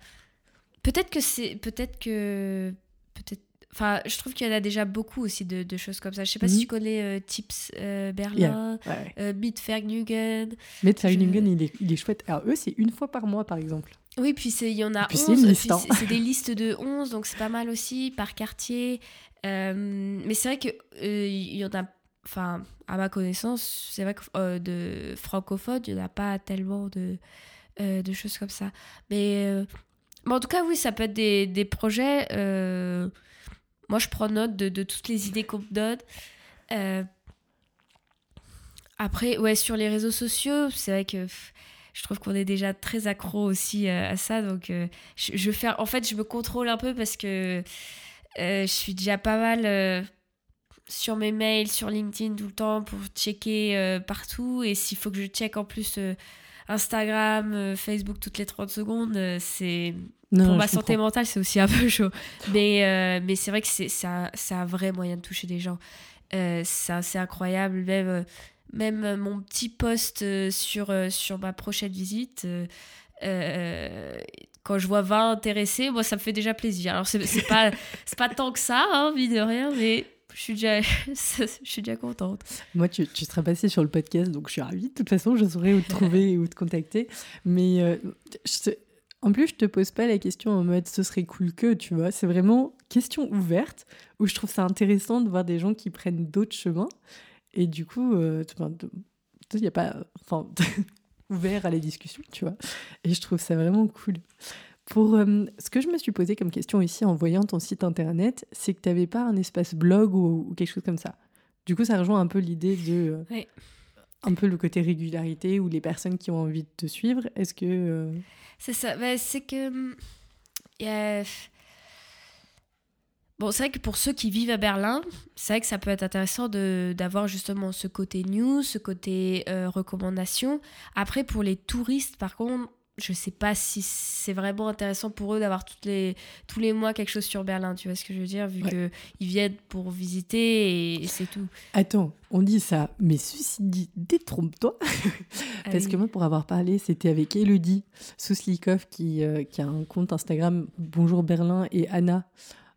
peut-être que c'est. Peut-être que. Peut-être. Enfin, je trouve qu'il y en a déjà beaucoup aussi de, de choses comme ça. Je sais pas si mhm. tu connais euh, Tips euh, Berlin, yeah. Euh, Mitvergnügen. il, est, il est chouette. Alors, eux, c'est une fois par mois, par exemple. Oui, puis il y en a 11. Hein. C'est des listes de 11, donc c'est pas mal aussi, par quartier. mais c'est vrai qu'il il y en a enfin, à ma connaissance, c'est vrai que euh, de francophone, il n'y en a pas tellement de, euh, de choses comme ça. Euh, mais, en tout cas, oui, ça peut être des, des projets. moi, je prends note de, de toutes les idées qu'on me donne. après, ouais, sur les réseaux sociaux, c'est vrai que je trouve qu'on est déjà très accro aussi à ça. Donc, je, je fais, en fait, je me contrôle un peu parce que je suis déjà pas mal sur mes mails, sur LinkedIn tout le temps pour checker euh, partout. Et s'il faut que je check en plus euh, Instagram, euh, Facebook toutes les 30 secondes, c'est. pour ma santé mentale, c'est aussi un peu chaud. Mais, mais c'est vrai que c'est un, un, vrai moyen de toucher des gens. c'est incroyable. Même, même mon petit post sur, sur ma prochaine visite quand je vois 20 intéressés, moi ça me fait déjà plaisir. Alors c'est pas, pas tant que ça, hein, de rien, mais je suis déjà, je suis déjà contente. Moi, tu, tu, seras passé sur le podcast, donc je suis ravie. De toute façon, je saurai où te trouver ou te contacter. Mais euh, en plus, je te pose pas la question en mode ce serait cool que, tu vois. C'est vraiment question ouverte où je trouve ça intéressant de voir des gens qui prennent d'autres chemins. Et du coup, euh, il n'y a pas. Enfin, ouvert à la discussion, tu vois. Et je trouve ça vraiment cool. Pour euh, ce que je me suis posé comme question ici en voyant ton site internet, c'est que tu n'avais pas un espace blog ou, quelque chose comme ça. Du coup, ça rejoint un peu l'idée de euh, un peu le côté régularité ou les personnes qui ont envie de te suivre. Est-ce que euh, c'est ça bah, C'est que hum, Bon, c'est vrai que pour ceux qui vivent à Berlin, c'est vrai que ça peut être intéressant d'avoir justement ce côté news, ce côté recommandation. Après, pour les touristes, par contre, je sais pas si c'est vraiment intéressant pour eux d'avoir les, tous les mois quelque chose sur Berlin, tu vois ce que je veux dire, vu que qu'ils viennent pour visiter et, c'est tout. Attends, on dit ça, mais ceci dit, détrompe-toi. Ah Parce que moi, pour avoir parlé, c'était avec Elodie Souslikov qui, euh, qui a un compte Instagram Bonjour Berlin et Anna.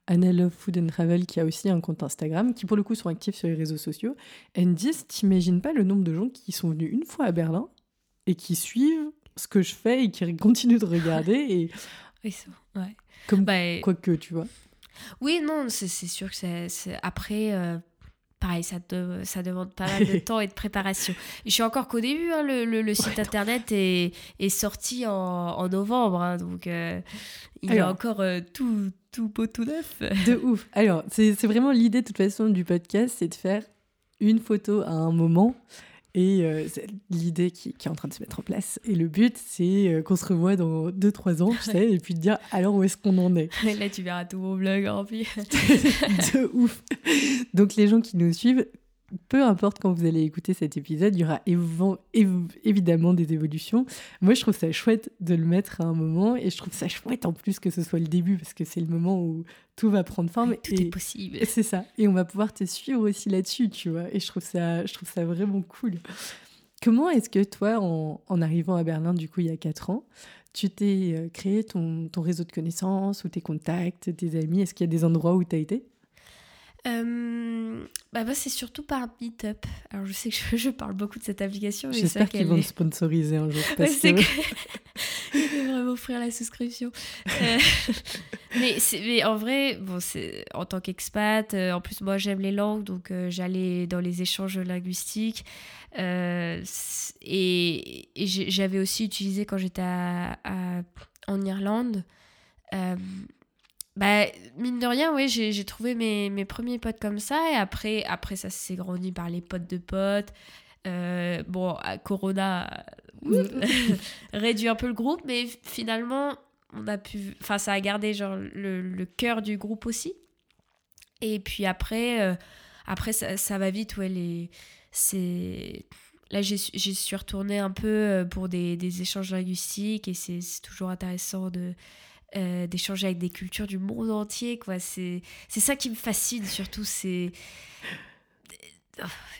Anna Love Food and Travel qui a aussi un compte Instagram, qui pour le coup sont actifs sur les réseaux sociaux. Elles me disent, t'imagines pas le nombre de gens qui sont venus une fois à Berlin et qui suivent ce que je fais et qui continue de regarder. Et... Oui, c'est ouais. Comme bah, quoi que, tu vois. Oui, non, c'est sûr que c'est... Après, euh, pareil, ça, ça demande pas mal de temps et de préparation. Je suis encore qu'au début, hein, le, le, site internet est, est, sorti en, en novembre, hein, donc euh, il y a encore euh, tout, tout beau, tout neuf. De ouf. Alors, c'est vraiment l'idée, de toute façon, du podcast, c'est de faire une photo à un moment et euh, c'est l'idée qui, est en train de se mettre en place. Et le but, c'est euh, qu'on se revoie dans 2-3 ans, tu sais, et puis de dire alors où est-ce qu'on en est? Là, tu verras tout mon blog rempli. de ouf. Donc, les gens qui nous suivent, peu importe quand vous allez écouter cet épisode, il y aura évidemment des évolutions. Moi, je trouve ça chouette de le mettre à un moment et je trouve ça chouette en plus que ce soit le début parce que c'est le moment où tout va prendre forme. tout est possible. C'est ça. Et on va pouvoir te suivre aussi là-dessus, tu vois. Et je trouve ça, je trouve ça vraiment cool. Comment est-ce que toi, en, en, arrivant à Berlin, du coup, il y a 4 ans, tu t'es euh, créé ton, ton réseau de connaissances ou tes contacts, tes amis? Est-ce qu'il y a des endroits où tu as été? Euh, bah moi, c'est surtout par Meetup. Alors, je sais que je, parle beaucoup de cette application. J'espère qu'ils vont me sponsoriser un jour. Parce que... Ils devraient m'offrir la souscription. Euh, mais, mais, en vrai, bon, en tant qu'expat, euh, en plus, moi, j'aime les langues, donc j'allais dans les échanges linguistiques. et, j'avais aussi utilisé quand j'étais en Irlande bah, mine de rien, oui, j'ai trouvé mes, mes, premiers potes comme ça. Et après, après ça s'est grandi par les potes de potes. Euh, bon, Corona réduit un peu le groupe, mais finalement, on a pu. Enfin, ça a gardé genre le, le cœur du groupe aussi. Et puis après, euh, après ça, ça, va vite, ouais, les. C'est. Là, j'y suis retournée un peu euh, pour des, des échanges linguistiques et c'est toujours intéressant de, euh, d'échanger avec des cultures du monde entier. quoi. C'est ça qui me fascine surtout. C'est.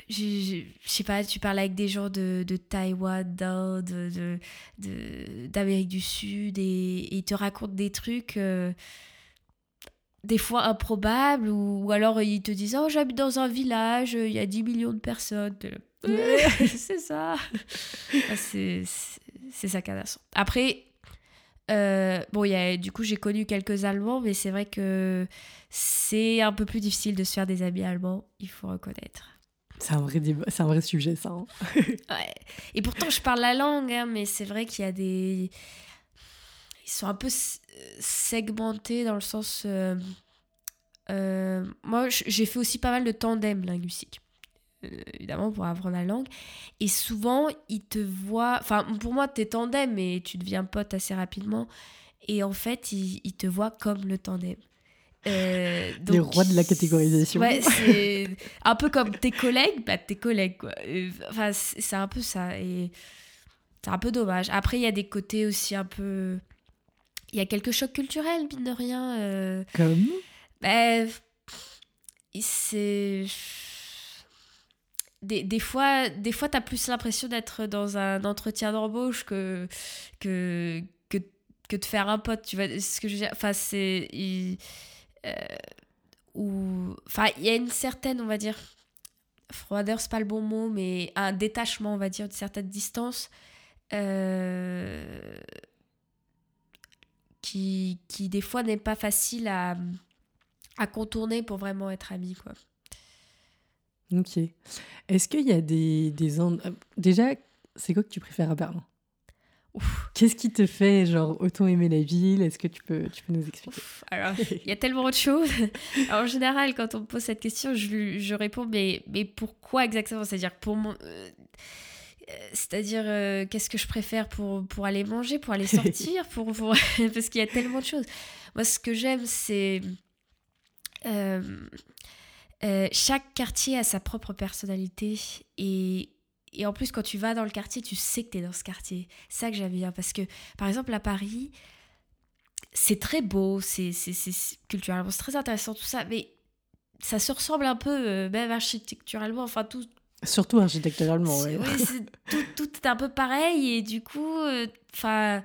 Je, sais pas, tu parles avec des gens de, de Taïwan, d'Inde, d'Amérique du Sud et, ils te racontent des trucs. Euh, des fois improbables, ou, alors ils te disent Oh, j'habite dans un village, il y a 10 millions de personnes. c'est ça. Ah, c'est ça cadastre. Après, euh, bon, y a, du coup, j'ai connu quelques Allemands, mais c'est vrai que c'est un peu plus difficile de se faire des amis allemands, il faut reconnaître. C'est un, vrai c'est un vrai sujet, ça. Hein. ouais. Et pourtant, je parle la langue, hein, mais c'est vrai qu'il y a des. Ils sont un peu segmentés dans le sens. Euh, euh, moi, j'ai fait aussi pas mal de tandem linguistique. Euh, évidemment, pour apprendre la langue. Et souvent, ils te voient. Enfin, pour moi, t'es tandem, mais tu deviens pote assez rapidement. Et en fait, ils, te voient comme le tandem. Euh, Les rois de la catégorisation. Ouais, c'est un peu comme tes collègues, bah tes collègues, quoi. Enfin, c'est un peu ça. Et c'est un peu dommage. Après, il y a des côtés aussi un peu. Il y a quelques chocs culturels, mine de rien. Euh... Comme? Bah, C'est des, des, fois, des fois tu as plus l'impression d'être dans un entretien d'embauche que, que, que, que, de faire un pote. Tu vois ce que je veux dire Enfin, c'est. Euh, enfin, il y a une certaine, on va dire, froideur, c'est pas le bon mot, mais un détachement, on va dire, de certaine distance. Euh, qui, qui, des fois, n'est pas facile à, à contourner pour vraiment être ami, quoi. Ok. Est-ce qu'il y a des, des... Déjà, c'est quoi que tu préfères à Berlin? Qu'est-ce qui te fait, genre, autant aimer la ville? Est-ce que tu peux, tu peux nous expliquer? Alors, il y a tellement de choses. en général, quand on me pose cette question, je, je réponds, mais, mais pourquoi exactement? C'est-à-dire, pour mon. Euh, c'est-à-dire, euh, qu'est-ce que je préfère pour, pour aller manger, pour aller sortir pour, Parce qu'il y a tellement de choses. Moi, ce que j'aime, c'est. Euh, chaque quartier a sa propre personnalité et, et en plus, quand tu vas dans le quartier, tu sais que tu es dans ce quartier. C'est ça que j'aime bien. Parce que, par exemple, à Paris, c'est très beau, c'est culturellement, c'est très intéressant, tout ça. Mais ça se ressemble un peu, euh, même architecturalement, enfin tout. Surtout architecturalement, oui. tout, tout, est un peu pareil. Et du coup, euh, enfin.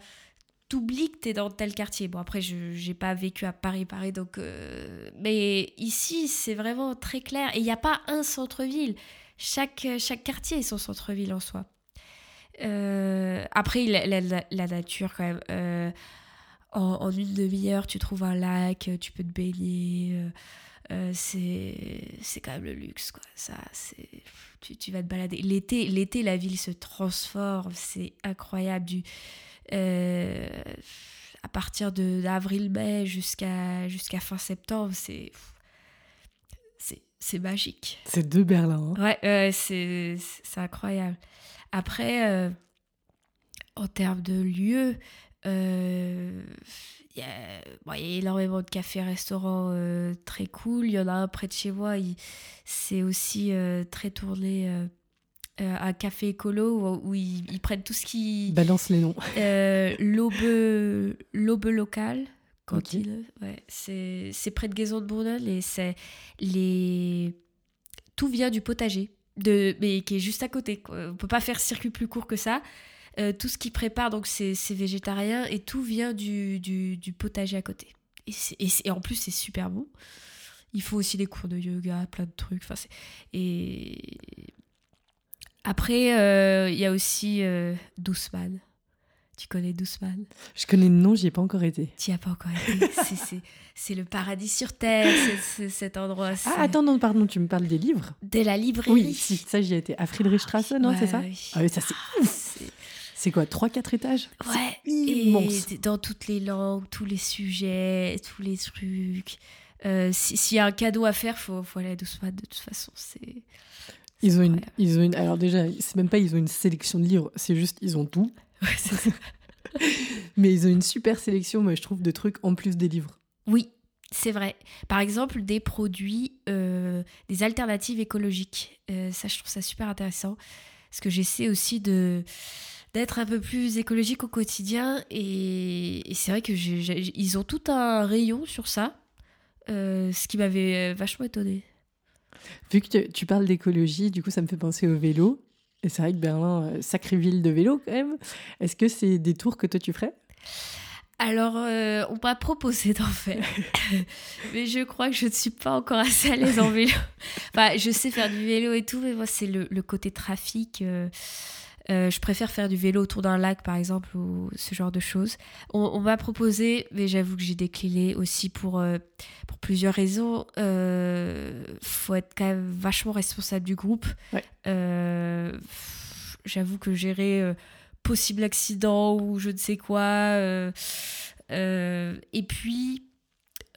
T'oublies que t'es dans tel quartier. Bon, après, je n'ai pas vécu à Paris, Paris, donc. Euh, mais ici, c'est vraiment très clair. Et il n'y a pas un centre-ville chaque, chaque quartier est son centre-ville en soi. Euh, après, la, nature, quand même. Euh, en, une demi-heure, tu trouves un lac, tu peux te baigner. C'est quand même le luxe, quoi. Ça, tu, tu vas te balader. L'été, l'été, la ville se transforme. C'est incroyable. Du, à partir d'avril-mai jusqu'à jusqu'à fin septembre, c'est c'est magique. C'est de Berlin. Hein. Ouais, c'est incroyable. Après, euh, en termes de lieux, euh, il y, a énormément de cafés-restaurants euh, très cool. Il y en a un près de chez moi. C'est aussi très tourné un café écolo où, ils, prennent tout ce qui. Balance les noms. L'aube locale ouais, c'est près de Gaison de Bourdon et c'est les tout vient du potager de mais qui est juste à côté. On peut pas faire circuit plus court que ça. Euh, tout ce qui prépare donc c'est végétarien et tout vient du, du, du potager à côté. Et, et, en plus c'est super bon. Il faut aussi des cours de yoga, plein de trucs. Enfin, et après euh, il y a aussi euh, Douceman tu connais Douceman Je connais le nom, j'y ai pas encore été. Tu n'y as pas encore été? c'est le paradis sur Terre, cet endroit. Ah, attends, non, pardon, tu me parles des livres? De la librairie Oui, si, ça j'y ai été. À Friedrichstrasse, non, c'est ça? Ah oui, ça c'est ah, C'est quoi, 3-4 étages? Ouais, immense. Et dans toutes les langues, tous les sujets, tous les trucs. Euh, S'il y a un cadeau à faire, faut, faut aller à Douceman, de toute façon. C'est. Ils ont, une, ils ont une. Alors, déjà, c'est même pas ils ont une sélection de livres, c'est juste ils ont tout. Mais ils ont une super sélection, moi, je trouve, de trucs en plus des livres. Oui, c'est vrai. Par exemple, des produits, euh, des alternatives écologiques. Euh, ça, je trouve ça super intéressant. Parce que j'essaie aussi de d'être un peu plus écologique au quotidien. Et, c'est vrai que ils ont tout un rayon sur ça. Euh, ce qui m'avait vachement étonné. Vu que tu parles d'écologie, du coup, ça me fait penser au vélo. Et c'est vrai que Berlin, euh, sacrée ville de vélo quand même. Est-ce que c'est des tours que toi tu ferais? Alors, euh, on m'a proposé d'en faire, mais je crois que je ne suis pas encore assez à l'aise en vélo. Enfin, je sais faire du vélo et tout, mais moi, c'est le, côté trafic. Euh, euh, je préfère faire du vélo autour d'un lac, par exemple, ou ce genre de choses. On, m'a proposé, mais j'avoue que j'ai décliné aussi pour, euh, pour plusieurs raisons. Euh, faut être quand même vachement responsable du groupe. J'avoue que gérer possible accident ou je ne sais quoi. et puis,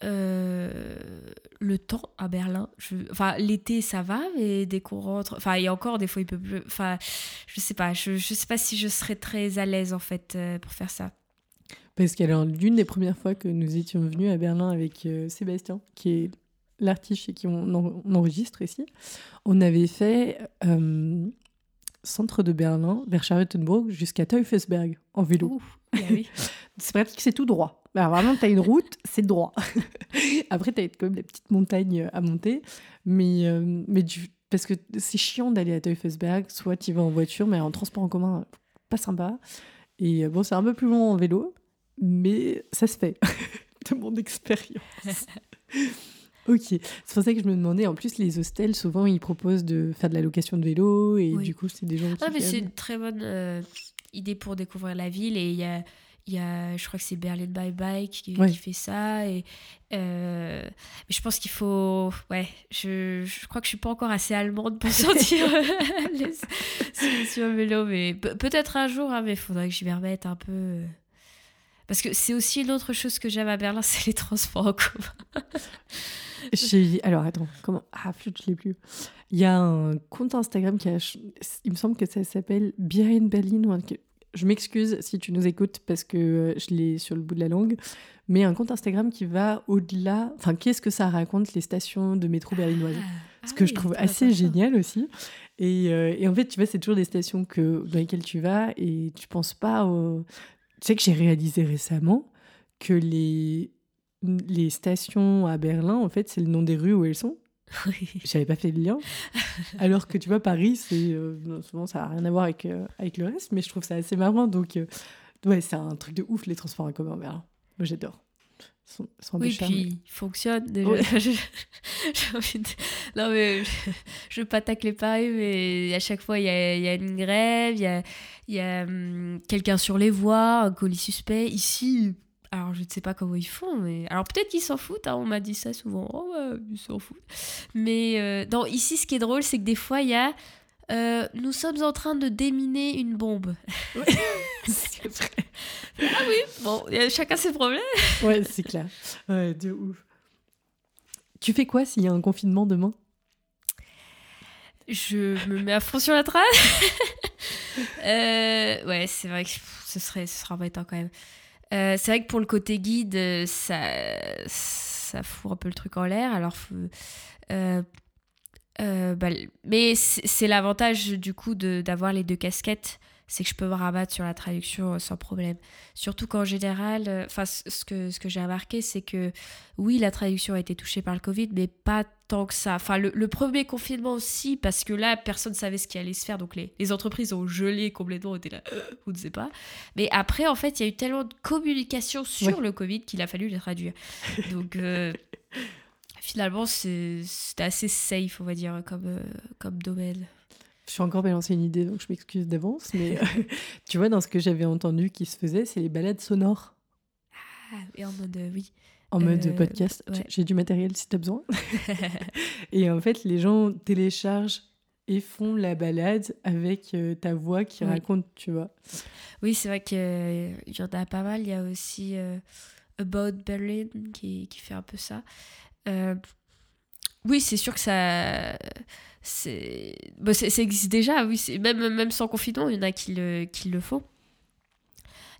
le temps à Berlin. Je, enfin, l'été, ça va, mais dès qu'on rentre. Enfin, et encore, des fois, il peut plus. Enfin, je sais pas. Je, je sais pas si je serais très à l'aise, en fait, euh, pour faire ça. Parce qu'alors, l'une des premières fois que nous étions venus à Berlin avec euh, Sébastien, qui est l'artiste chez qui on, enregistre ici, on avait fait centre de Berlin, vers Charlottenburg, jusqu'à Teufelsberg, en vélo. Ah oui. c'est pratique, c'est tout droit. Alors bah, vraiment, tu as une route, c'est droit. Après, tu as quand même des petites montagnes à monter. Mais, euh, mais parce que c'est chiant d'aller à Teufelsberg. Soit tu vas en voiture, mais en transport en commun, pas sympa. Et euh, bon, c'est un peu plus long en vélo, mais ça se fait, de mon expérience. ok, c'est pour ça que je me demandais, en plus, les hostels, souvent, ils proposent de faire de la location de vélo, et du coup, c'est des gens qui... Ah, mais c'est une très bonne euh, idée pour découvrir la ville, et il y a il y a, je crois que c'est Berlin by Bike qui, fait ça. Et, euh, mais je pense qu'il faut. Ouais, je, je crois que je suis pas encore assez allemande pour sortir les- sur, vélo. Mais pe- peut-être un jour, hein, mais il faudrait que j'y me remette un peu. euh. Parce que c'est aussi une autre chose que j'aime à Berlin, c'est les transports en commun. J'ai- Alors attends, comment Ah, flûte, je l'ai plus. Il y a un compte Instagram qui a. Il me semble que ça s'appelle Behind Berlin. ou un Je m'excuse si tu nous écoutes parce que euh, je l'ai sur le bout de la langue. Mais un compte Instagram qui va au-delà. Enfin, qu'est-ce que ça raconte les stations de métro berlinoises? Ce Ah que je trouve assez génial aussi. Et, euh, et en fait, tu vois, c'est toujours des stations que, dans lesquelles tu vas et tu penses pas au... Tu sais que j'ai réalisé récemment que les, les stations à Berlin, en fait, c'est le nom des rues où elles sont. J'avais pas fait le lien. Alors que tu vois, Paris, c'est euh, souvent ça n'a rien à voir avec, euh, avec le reste, mais je trouve ça assez marrant. Donc, euh, ouais, c'est un truc de ouf, les transports en commun Berlin. Moi, j'adore. Ils sont Oui, puis il fonctionne déjà. Ouais. Je- envie de... Non, mais je, je veux pas tacler Paris, mais à chaque fois, il y a, y a une grève, il y a, y a hum, quelqu'un sur les voies, un colis suspect. Ici, alors je ne sais pas comment ils font, mais. Alors peut-être qu'ils s'en foutent, hein, on m'a dit ça souvent. Oh, ouais, ils s'en foutent. Mais euh, non, ici, ce qui est drôle, c'est que des fois, il y a. euh, nous sommes en train de déminer une bombe. C'est vrai. Bon, il y a chacun ses problèmes. Ouais, c'est clair. Ouais, de ouf. Tu fais quoi s'il y a un confinement demain? Je me mets à fond sur la trace. Euh, ouais, c'est vrai que ce serait, ce serait embêtant quand même. Euh, c'est vrai que pour le côté guide, euh, ça, fout un peu le truc en l'air. Alors, euh, bah, mais c'est l'avantage du coup d'avoir les deux casquettes, c'est que je peux me rabattre sur la traduction euh, sans problème. Surtout qu'en général, euh, enfin, ce que, ce que j'ai remarqué, c'est que oui, la traduction a été touchée par le Covid, mais pas tant que ça. Enfin, le, le premier confinement aussi, parce que là, personne ne savait ce qui allait se faire, donc les, les entreprises ont gelé complètement, on était là, euh, on ne sait pas. Mais après, en fait, il y a eu tellement de communication sur Ouais. le Covid qu'il a fallu les traduire. Donc, euh, finalement, c'est- c'était assez safe, on va dire, comme, euh, comme domaine. Je suis encore balancé une idée, donc je m'excuse d'avance. Mais euh, tu vois, dans ce que j'avais entendu qui se faisait, c'est les balades sonores Ah, et en mode, euh, oui. en mode Euh, podcast. ouais. J'ai du matériel si tu as besoin. Et en fait, les gens téléchargent et font la balade avec euh, ta voix qui Oui. raconte, tu vois. Oui, c'est vrai qu'il y en a pas mal. Il y a aussi About Berlin qui, qui fait un peu ça. Oui, c'est sûr que ça. C'est, bah, c'est- ça existe déjà, oui. c'est- Même, même sans confinement, il y en a qui le, qui le font.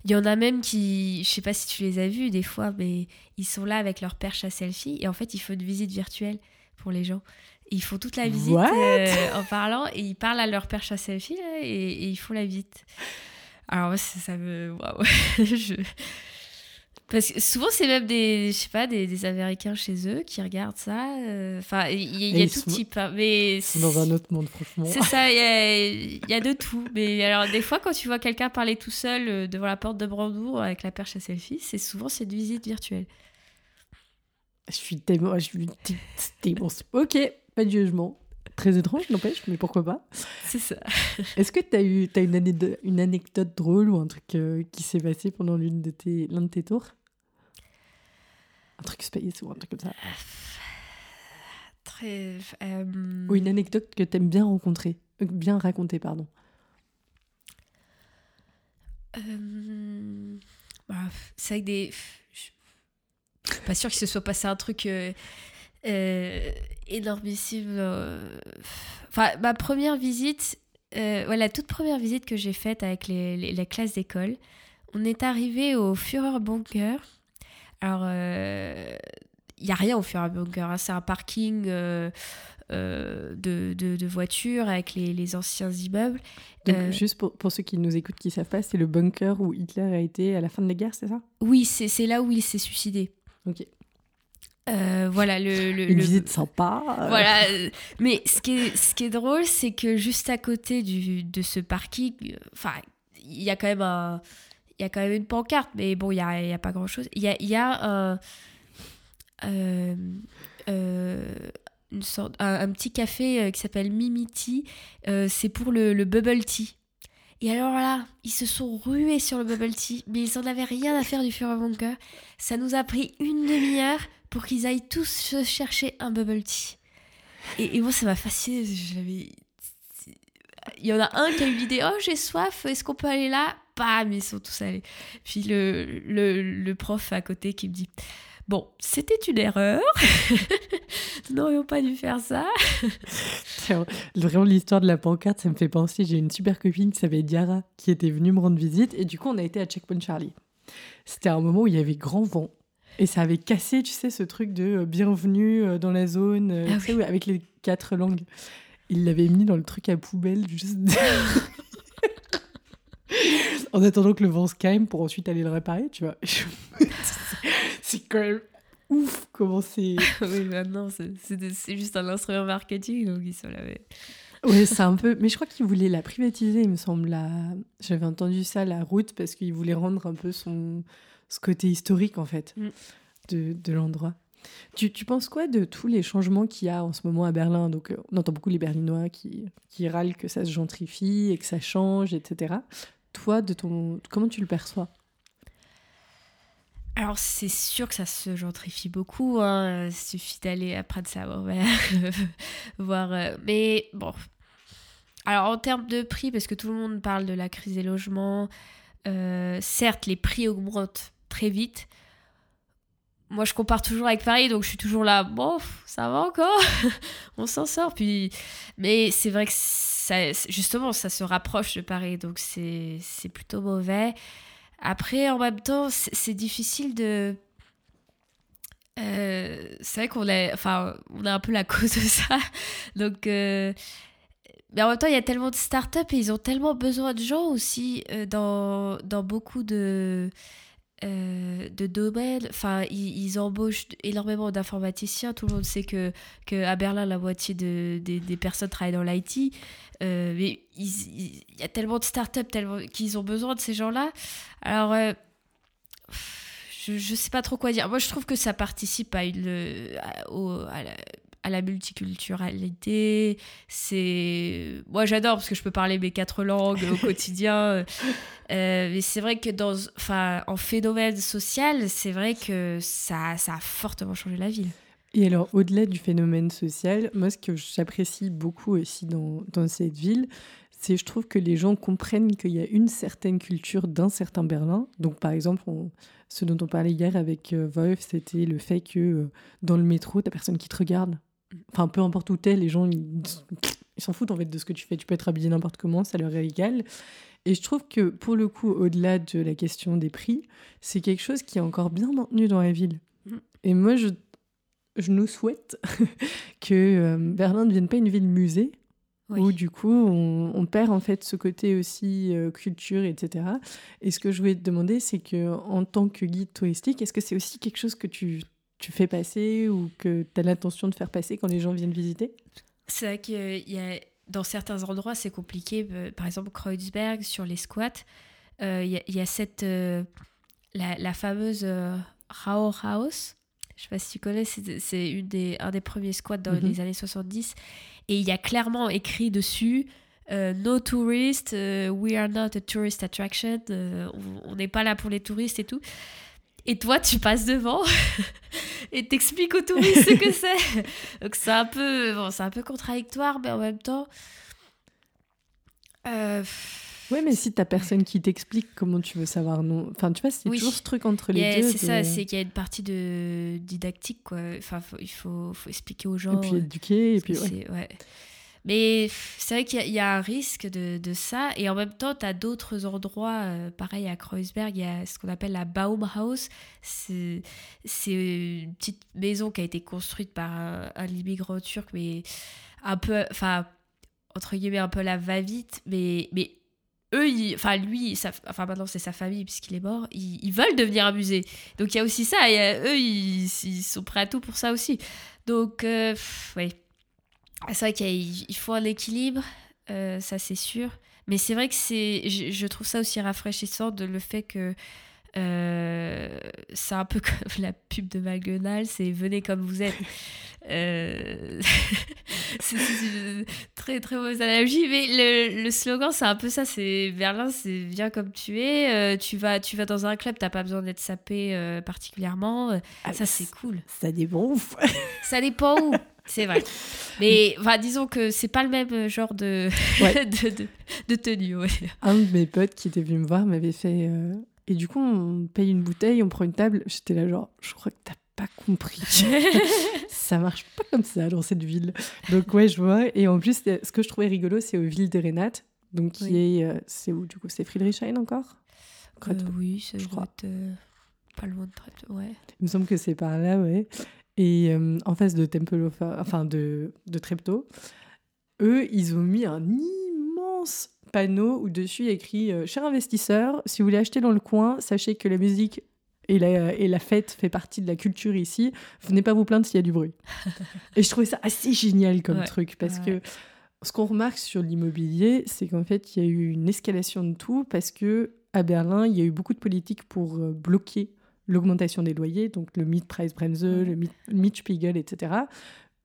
Il y en a même qui, je sais pas si tu les as vus des fois, mais ils sont là avec leur perche à selfie et en fait ils font une visite virtuelle pour les gens. Ils font toute la visite euh, en parlant et ils parlent à leur perche à selfie là, et, et ils font la visite. Alors ça me... waouh. Je- Parce que souvent c'est même des, je sais pas, des, des Américains chez eux qui regardent ça. euh, Enfin, il y, a tout sont- type, hein, mais Ils sont dans un autre monde, franchement. c'est ça, il y a, il y a de tout. Mais alors, des fois, quand tu vois quelqu'un parler tout seul euh, devant la porte de Brandebourg avec la perche à selfie, c'est souvent c'est une visite virtuelle. Je suis tellement. Je suis tellement- Ok, pas de jugement. Très étrange, n'empêche, mais pourquoi pas. C'est ça. Est-ce que tu as eu t'as une, anecdote, une anecdote drôle ou un truc euh, qui s'est passé pendant l'une de tes, l'un de tes tours? Un truc space ou un truc comme ça Très. euh, Ou une anecdote que t'aimes bien rencontrer, euh, bien raconter, pardon. bah, c'est avec des. Je suis pas sûre qu'il se soit passé un truc énormissime. euh. Enfin, ma première visite, euh, ouais, la toute première visite que j'ai faite avec les, les- la classe d'école, on est arrivé au Führer Bunker. Alors, il n'y a rien au Führer Bunker, hein, c'est un parking euh, euh, de, de, de voitures avec les, les anciens immeubles. Donc, Euh, juste pour, pour ceux qui nous écoutent, qui savent pas, c'est le bunker où Hitler a été à la fin de la guerre, c'est ça? Oui, c'est c'est là où il s'est suicidé. Ok. Euh, voilà, le. le- Une le- visite sympa. euh, Voilà. euh, Mais ce qui est, ce qui est drôle, c'est que juste à côté du, de ce parking, enfin, il y a quand même un. Il y a quand même une pancarte, mais bon, il n'y a, il y a pas grand-chose. Il y a, y a un. euh, euh, une sorte, un, un petit café qui s'appelle Mimiti. C'est pour le, le bubble tea. Et alors là, ils se sont rués sur le bubble tea, mais ils en avaient rien à faire du mesure. Ça nous a pris une demi-heure pour qu'ils aillent tous chercher un bubble tea. Et, moi, ça m'a fasciné. Il y en a un qui a eu l'idée Oh, j'ai soif, est-ce qu'on peut aller là? Bam, ils sont tous allés. Puis le, le, le prof à côté qui me dit Bon, c'était une erreur. Nous n'aurions pas dû faire ça. Vraiment, l'histoire de la pancarte, ça me fait penser. J'ai une super copine qui s'appelle Diara qui était venue me rendre visite. Et du coup, on a été à Checkpoint Charlie. C'était un moment où il y avait grand vent. Et ça avait cassé, tu sais, ce truc de euh, bienvenue euh, dans la zone, euh, ah avec les quatre langues. Il l'avait mis dans le truc à poubelle, juste. en attendant que le vent se calme pour ensuite aller le réparer, tu vois. c'est quand même ouf comment c'est. oui, maintenant, c'est juste un instrument marketing, donc ils sont là. Oui, c'est un peu. Mais je crois qu'ils voulaient la privatiser, il me semble. La... J'avais entendu ça, la route, parce qu'ils voulaient rendre un peu son... ce côté historique, en fait, mm. de, de l'endroit. Tu, tu, penses quoi de tous les changements qu'il y a en ce moment à Berlin? Donc, euh, on entend beaucoup les Berlinois qui, qui râlent que ça se gentrifie et que ça change, etc. Toi, de ton, comment tu le perçois? Alors c'est sûr que ça se gentrifie beaucoup, hein. il suffit d'aller à saint voir. Euh, mais bon, alors en termes de prix, parce que tout le monde parle de la crise des logements, euh, certes les prix augmentent très vite. Moi je compare toujours avec Paris, donc je suis toujours là, bon, ça va encore, on s'en sort. Puis, mais c'est vrai que ça, justement ça se rapproche de Paris, donc c'est plutôt mauvais. Après, en même temps, c'est difficile de. Euh, c'est vrai qu'on est, enfin, on est un peu la cause de ça. Donc, euh, mais en même temps, il y a tellement de startups et ils ont tellement besoin de gens aussi euh, dans, dans beaucoup de, de domaines. Enfin, ils, embauchent énormément d'informaticiens. Tout le monde sait que, que à Berlin, la moitié de, des personnes travaillent dans l'IT. Euh, mais il y a tellement de startups qu'ils ont besoin de ces gens-là. Alors, euh, je ne sais pas trop quoi dire. Moi, je trouve que ça participe à, une, à, la, multiculturalité. C'est moi, j'adore parce que je peux parler mes quatre langues au quotidien. Euh, mais c'est vrai que dans, en phénomène social, c'est vrai que ça, ça a fortement changé la ville. Et alors, au-delà du phénomène social, moi, ce que j'apprécie beaucoup aussi dans, dans cette ville, c'est je trouve que les gens comprennent qu'il y a une certaine culture d'un certain Berlin. Donc, par exemple, ce dont on parlait hier avec euh, Wolf, c'était le fait que euh, dans le métro, t'as personne qui te regarde. Enfin, peu importe où t'es, les gens, ils s'en foutent en fait de ce que tu fais. Tu peux être habillé n'importe comment, ça leur est égal. Et je trouve que pour le coup, au-delà de la question des prix, c'est quelque chose qui est encore bien maintenu dans la ville. Mm. Et moi, je je nous souhaite que euh, Berlin ne devienne pas une ville musée, où du coup on, perd en fait ce côté aussi euh, culture, etc. Et ce que je voulais te demander, c'est que en tant que guide touristique, est-ce que c'est aussi quelque chose que tu, tu fais passer ou que tu as l'intention de faire passer quand les gens viennent visiter? C'est vrai qu'il y a dans certains endroits c'est compliqué. Euh, par exemple Kreuzberg sur les squats, il y, a cette la, la, fameuse Rauhaus House je sais pas si tu connais, c'est une des, un des premiers squats dans mhm. les années 70. Et il y a clairement écrit dessus euh, No tourists, euh, we are not a tourist attraction, euh, on n'est pas là pour les touristes et tout. Et toi, tu passes devant et t'expliques aux touristes ce que c'est. Donc c'est un peu, bon, c'est un peu contradictoire, mais en même temps. Ouais, mais si t'as personne qui t'explique comment tu veux savoir non? Enfin, tu vois, c'est toujours ce truc entre les deux. C'est ça, c'est qu'il y a une partie de didactique, quoi. Enfin, il faut, faut, expliquer aux gens. Et puis éduquer, et puis ouais. ouais. Mais c'est vrai qu'il y, a un risque de, de, ça. Et en même temps, tu as d'autres endroits, euh, pareil à Kreuzberg, il y a ce qu'on appelle la Baumhaus. C'est une petite maison qui a été construite par un, immigrant turc, mais un peu, enfin, entre guillemets, un peu la va-vite. Mais, mais eux, enfin lui, enfin maintenant c'est sa famille puisqu'il est mort, ils, veulent devenir un musée. Donc il y a aussi ça, et eux ils, sont prêts à tout pour ça aussi. Donc euh, oui, c'est vrai qu'il faut un équilibre, euh, ça c'est sûr. Mais c'est vrai que c'est, je, trouve ça aussi rafraîchissant de le fait que Euh, c'est un peu comme la pub de McDonald's, c'est venez comme vous êtes. Euh, c'est une très très mauvaise analogie, mais le, le slogan c'est un peu ça, c'est Berlin, c'est viens comme tu es, euh, tu, vas, tu vas dans un club, t'as pas besoin d'être sapé particulièrement, ah, ça c'est cool. Ça dépend où. ça dépend où. C'est vrai. Mais disons que c'est pas le même genre de, de, de, tenue. Un de mes potes qui était venu me voir m'avait fait. Euh, et du coup, on paye une bouteille, on prend une table. J'étais là, genre, je crois que t'as pas compris. ça marche pas comme ça dans cette ville. Donc, ouais, je vois. Et en plus, ce que je trouvais rigolo, c'est au Ville de Renate. Donc, qui est. Euh, c'est où, du coup C'est Friedrichshain encore? Euh, Oui, je crois. pas loin de ouais. Il me semble que c'est par là, ouais. Et euh, en face de Temple enfin de, de Treptow, eux, ils ont mis un immense panneau où dessus il y a écrit euh, Cher investisseur, si vous voulez acheter dans le coin, sachez que la musique et la, et la fête fait partie de la culture ici. Venez pas vous plaindre s'il y a du bruit. et je trouvais ça assez génial comme truc parce que ce qu'on remarque sur l'immobilier, c'est qu'en fait, il y a eu une escalation de tout parce que à Berlin, il y a eu beaucoup de politiques pour euh, bloquer l'augmentation des loyers, donc le Mietpreisbremse, le Mietspiegel, etc.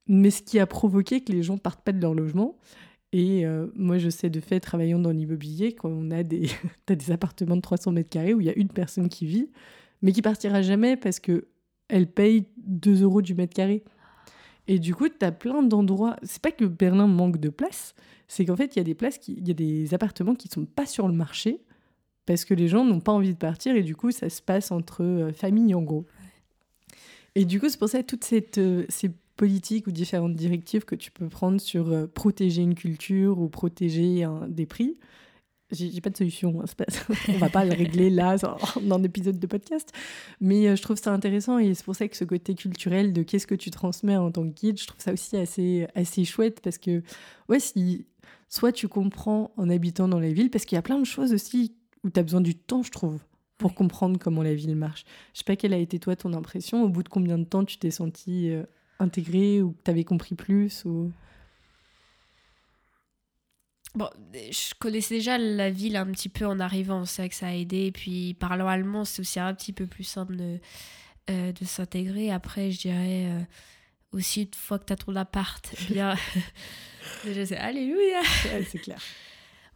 Mais ce qui a provoqué que les gens partent pas de leur logement. Et euh, moi, je sais de fait, travaillant dans l'immobilier, quand on a des, des appartements de 300 mètres carrés où il y a une personne qui vit, mais qui partira jamais parce que elle paye 2 euros du mètre carré. Et du coup, tu as plein d'endroits. C'est pas que Berlin manque de place, c'est qu'en fait, il y a des places, qui... il y a des appartements qui sont pas sur le marché parce que les gens n'ont pas envie de partir et du coup ça se passe entre euh, familles en gros. Et du coup c'est pour ça toutes cette, euh, ces politiques ou différentes directives que tu peux prendre sur euh, protéger une culture ou protéger des prix. J'ai pas de solution, hein, on va pas le régler là dans un épisode de podcast, mais je trouve ça intéressant et c'est pour ça que ce côté culturel de qu'est-ce que tu transmets en tant que guide, je trouve ça aussi assez, assez chouette parce que ouais, si soit tu comprends en habitant dans la ville, parce qu'il y a plein de choses aussi où tu as besoin du temps, je trouve, pour comprendre comment la ville marche. Je sais pas quelle a été toi ton impression, au bout de combien de temps tu t'es senti euh, intégré ou que tu avais compris plus ou... Bon, je connaissais déjà la ville un petit peu en arrivant, c'est vrai que ça a aidé. Et puis, parlant allemand, c'est aussi un petit peu plus simple de, euh, de s'intégrer. Après, je dirais euh, aussi, une fois que tu as ton appart, bien. déjà, c'est Alléluia C'est clair.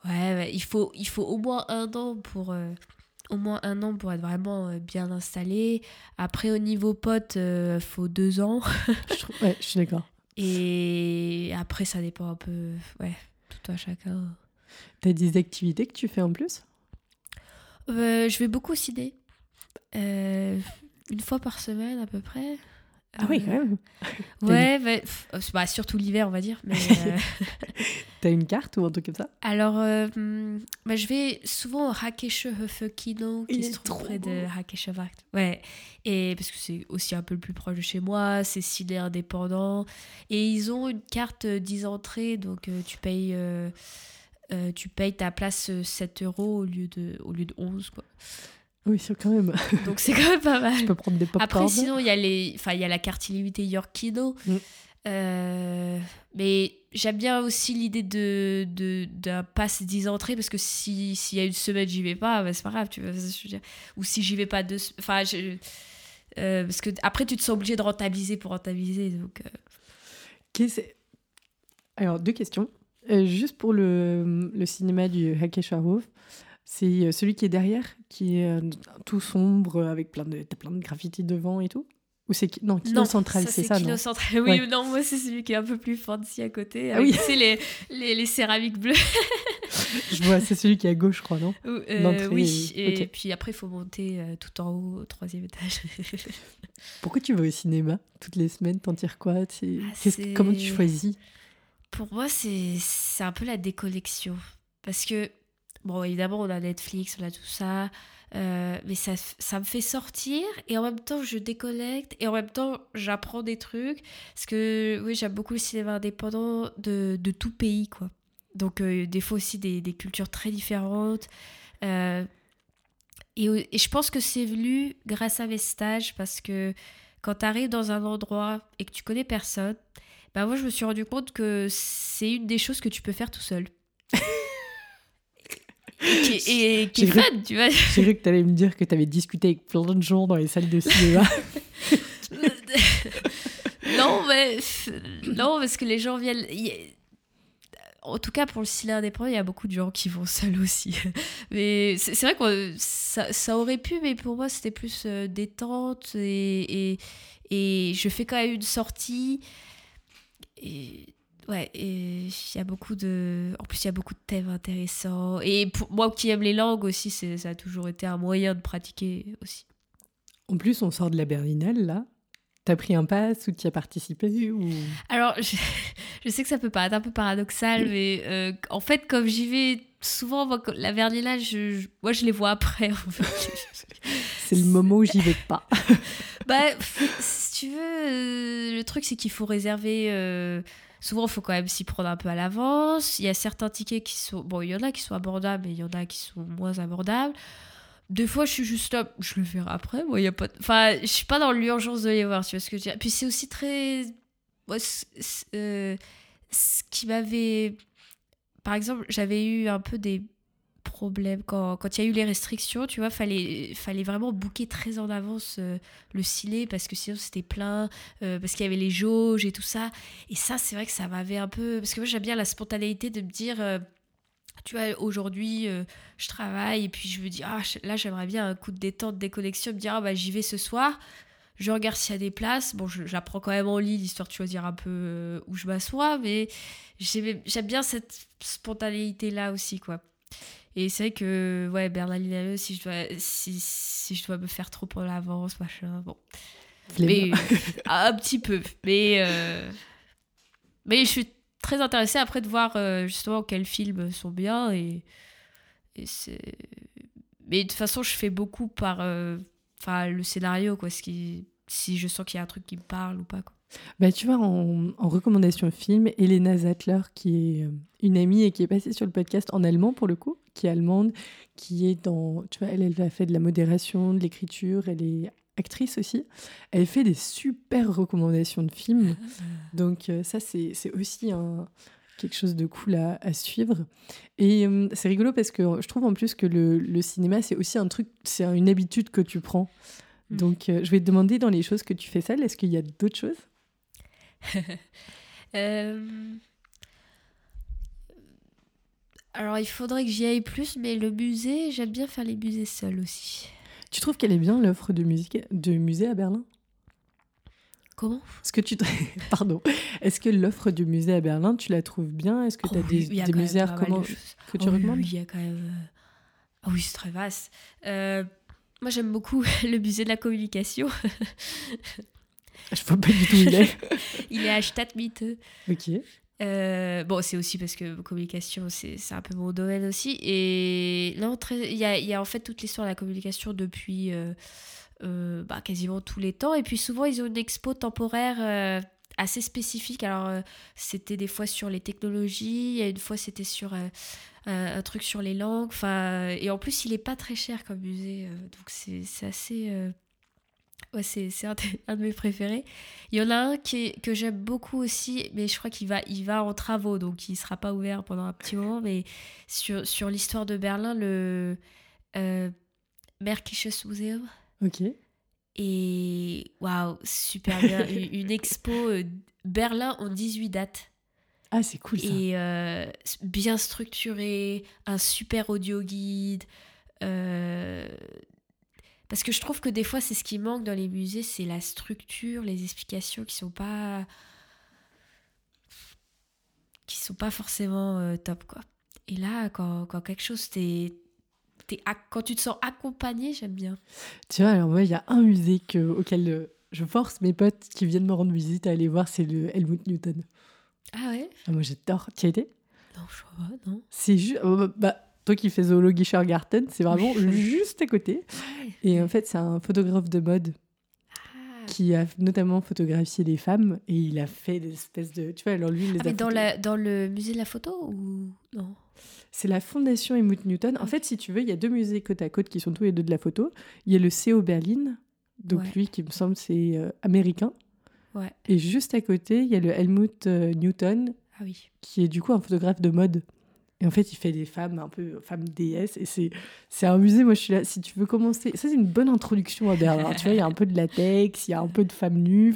Ouais, il, faut, il faut au moins un an pour, euh, au moins un an pour être vraiment euh, bien installé. Après, au niveau pote, il euh, faut deux ans. ouais, je suis d'accord. Et après, ça dépend un peu, ouais, tout à chacun. T'as des activités que tu fais en plus? Je vais beaucoup au ciné. une fois par semaine à peu près. Ah oui, quand même. Ouais, bah, bah, surtout l'hiver, on va dire. Mais, euh... T'as une carte ou un truc comme ça? Alors, euh, bah, je vais souvent au Hakeshehofe Kino, qui se trouve près de Hakeshewacht. Ouais, et parce que c'est aussi un peu le plus proche de chez moi, c'est ciné indépendant. Et ils ont une carte 10 entrées, donc euh, tu payes. Euh, tu payes ta place 7 euros au lieu de, au lieu de 11, quoi. Oui, c'est quand même. Donc c'est quand même pas mal. Je peux prendre des pop Après, sinon, il y a les, enfin, y a la carte illimitée Yorkino. Mm. Euh, mais j'aime bien aussi l'idée de d'un de, pass 10 entrées parce que si s'il y a une semaine j'y vais pas, bah, c'est pas grave, tu vois. Ou si j'y vais pas deux, enfin, euh, parce que après tu te sens obligé de rentabiliser pour rentabiliser, donc. Euh... Alors deux questions. Euh, juste pour le, le cinéma du Hakesharov, c'est euh, celui qui est derrière, qui est euh, tout sombre, avec plein de, plein de graffitis devant et tout? Ou c'est non Kino Central, c'est ça, Kino Central. Oui, non, moi c'est celui qui est un peu plus fancy à côté. Ah oui, c'est les, les, les, céramiques bleues. je vois, c'est celui qui est à gauche, je crois, non? Euh, Oui. Et puis après, il faut monter tout en haut au troisième étage. Pourquoi tu vas au cinéma toutes les semaines? T'en tires quoi? Ah, Comment tu choisis? Pour moi, c'est un peu la décollection, parce que Bon, évidemment, on a Netflix, on a tout ça. Euh, mais ça, ça me fait sortir et en même temps je décollecte et en même temps j'apprends des trucs parce que oui j'aime beaucoup le cinéma indépendant de, de tout pays quoi donc euh, des fois aussi des, des, cultures très différentes euh, et, et, je pense que c'est venu grâce à mes stages parce que quand tu arrives dans un endroit et que tu connais personne bah moi je me suis rendu compte que c'est une des choses que tu peux faire tout seul qui est, et qui est fun, tu vois. J'ai cru que tu allais me dire que tu avais discuté avec plein de gens dans les salles de cinéma. non, mais non, parce que les gens viennent. En tout cas, pour le cinéma indépendant, il y a beaucoup de gens qui vont seuls aussi. Mais c'est c'est vrai que ça, ça aurait pu, mais pour moi, c'était plus euh, détente et, et, et je fais quand même une sortie. Et ouais, et il y a beaucoup de. En plus, il y a beaucoup de thèmes intéressants. Et pour moi qui aime les langues aussi, ça a toujours été un moyen de pratiquer aussi. En plus, on sort de la Berlinale, là. T'as pris un pass ou tu y as participé ou... Alors, je, je sais que ça peut paraître un peu paradoxal, mais euh, en fait, comme j'y vais souvent, moi, la Berlinale, je, je- moi, je les vois après. En fait. C'est le moment où j'y vais pas. bah, si tu veux, euh, le truc, c'est qu'il faut réserver. euh, souvent, il faut quand même s'y prendre un peu à l'avance. Il y a certains tickets qui sont. Bon, il y en a qui sont abordables, mais il y en a qui sont moins abordables. Des fois, je suis juste là, je le verrai après. Moi, y a pas. Enfin, je suis pas dans l'urgence de les voir, tu vois ce que je veux dire. Puis c'est aussi très. c- euh, ce qui m'avait. Par exemple, j'avais eu un peu des problèmes quand, quand il y a eu les restrictions, tu vois, fallait, fallait vraiment booker très en avance euh, le ciné parce que sinon c'était plein, euh, parce qu'il y avait les jauges et tout ça. Et ça, c'est vrai que ça m'avait un peu. Parce que moi, j'aime bien la spontanéité de me dire. euh, tu vois, aujourd'hui, je travaille et puis je me dis, ah, là, j'aimerais bien un coup de détente, déconnexion, me dire, ah, bah, j'y vais ce soir. Je regarde s'il y a des places. Bon, j'apprends quand même en ligne, histoire de choisir un peu où je m'assois, mais j'aime bien cette spontanéité-là aussi, quoi. Et c'est vrai que, ouais, Berlinale, si je dois, si, si je dois me faire trop en avance, machin, bon. Mais, un petit peu. Mais, euh, mais je suis très intéressée après de voir euh, justement quels films sont bien. Et, et. Mais de toute façon, je fais beaucoup par euh, le scénario, quoi. Ce qui, si je sens qu'il y a un truc qui me parle ou pas. Quoi. Bah, tu vois, en, en recommandation film, Elena Zattler, qui est euh, une amie et qui est passée sur le podcast en allemand pour le coup, qui est allemande, qui est dans. Tu vois, elle, elle a fait de la modération, de l'écriture, elle est actrice aussi. Elle fait des super recommandations de films. Donc, euh, ça, c'est c'est aussi un, quelque chose de cool à, à suivre. Et euh, c'est rigolo parce que je trouve en plus que le, le cinéma, c'est aussi un truc, c'est une habitude que tu prends. Donc, euh, je vais te demander dans les choses que tu fais seule, est-ce qu'il y a d'autres choses? Euh, Alors, il faudrait que j'y aille plus, mais le musée, j'aime bien faire les musées seuls aussi. Tu trouves qu'elle est bien l'offre de musique de musée à Berlin? Comment? Est-ce que tu pardon Est-ce que l'offre du musée à Berlin, tu la trouves bien? Est-ce que tu as Oh des, musées à de que tu Oh oui, recommandes? oui, il y a quand même. euh, Ah oui, c'est très vaste. Euh, Moi, j'aime beaucoup le musée de la communication. Je vois pas du tout où il est. Il est à Stadtmitte. ok. Euh, bon, c'est aussi parce que communication, c'est un peu mon domaine aussi. Et très- il y y a en fait toute l'histoire de la communication depuis euh, euh, bah, quasiment tous les temps. Et puis souvent, ils ont une expo temporaire euh, assez spécifique. Alors, c'était des fois sur les technologies, une fois, c'était sur un, truc sur les langues. Enfin, et en plus, il est pas très cher comme musée. donc, c'est c'est assez. Ouais, c'est c'est un, de- un de mes préférés. Il y en a un qui est- que j'aime beaucoup aussi, mais je crois qu'il va, il va en travaux, donc il sera pas ouvert pendant un petit moment. Mais sur, sur l'histoire de Berlin, le euh, Märkisches Museum. Ok. Et waouh, super bien. une, une expo euh, Berlin en 18 dates. Ah, c'est cool ça. Et euh, bien structuré, un super audio guide. euh, parce que je trouve que des fois, c'est ce qui manque dans les musées, c'est la structure, les explications qui sont pas qui sont pas forcément euh, top quoi. Et là, quand, quand quelque chose t'es quand tu te sens accompagné, j'aime bien. Tu vois, alors moi, il y a un musée que- auquel euh, je force mes potes qui viennent me rendre visite à aller voir, c'est le Helmut Newton. Ah ouais? Ah, moi, j'adore. Tu y as été? Non, je vois pas, non. C'est juste. bah, toi qui fais Zoologie Garten, c'est vraiment juste à côté. Et en fait, c'est un photographe de mode Ah. qui a notamment photographié des femmes et il a fait des espèces de. Tu vois, alors lui, il les Ah, a mais dans, photos- la, dans le musée de la photo ou non? C'est la fondation Helmut Newton. En fait, si tu veux, il y a deux musées côte à côte qui sont tous les deux de la photo. Il y a le CO Berlin, donc Ouais. lui qui me semble c'est euh, américain. Ouais. Et juste à côté, il y a le Helmut euh, Newton Ah oui. qui est du coup un photographe de mode. Et en fait, il fait des femmes un peu femmes déesses. Et c'est, c'est un. Moi, je suis là. Si tu veux commencer, ça, c'est une bonne introduction à Berlin. tu vois, il y a un peu de latex, il y a un peu de femmes nues,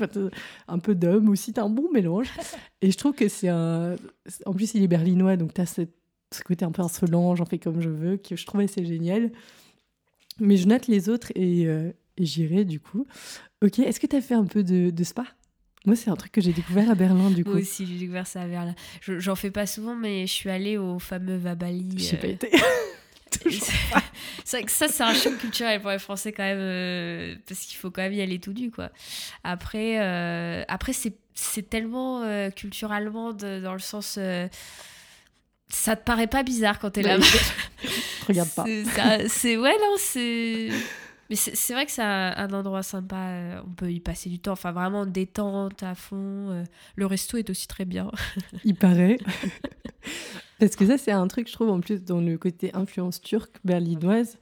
un peu d'hommes aussi. T'as un bon mélange. Et je trouve que c'est un. En plus, il est berlinois, donc t'as cette, ce côté un peu insolent, j'en fais comme je veux, que je trouvais c'est génial. Mais je note les autres et, euh, j'irai du coup. Ok, est-ce que tu as fait un peu de spa? Moi, c'est un truc que j'ai découvert à Berlin, du coup. Moi aussi, j'ai découvert ça à Berlin. J'en fais pas souvent, mais je suis allée au fameux Vabali. J'ai pas euh, été. c'est vrai que ça, c'est un choc culturel pour les Français, quand même, euh, parce qu'il faut quand même y aller tout nu, quoi. Après, euh, après c'est tellement culturellement dans le sens. ça te paraît pas bizarre quand t'es là-bas. Regarde pas. C'est. Ouais, non, c'est. Mais c'est vrai que c'est un, endroit sympa, euh, on peut y passer du temps, enfin vraiment détente à fond. Euh, le resto est aussi très bien. Il paraît. Parce que ça, c'est un truc, je trouve, en plus, dans le côté influence turque berlinoise,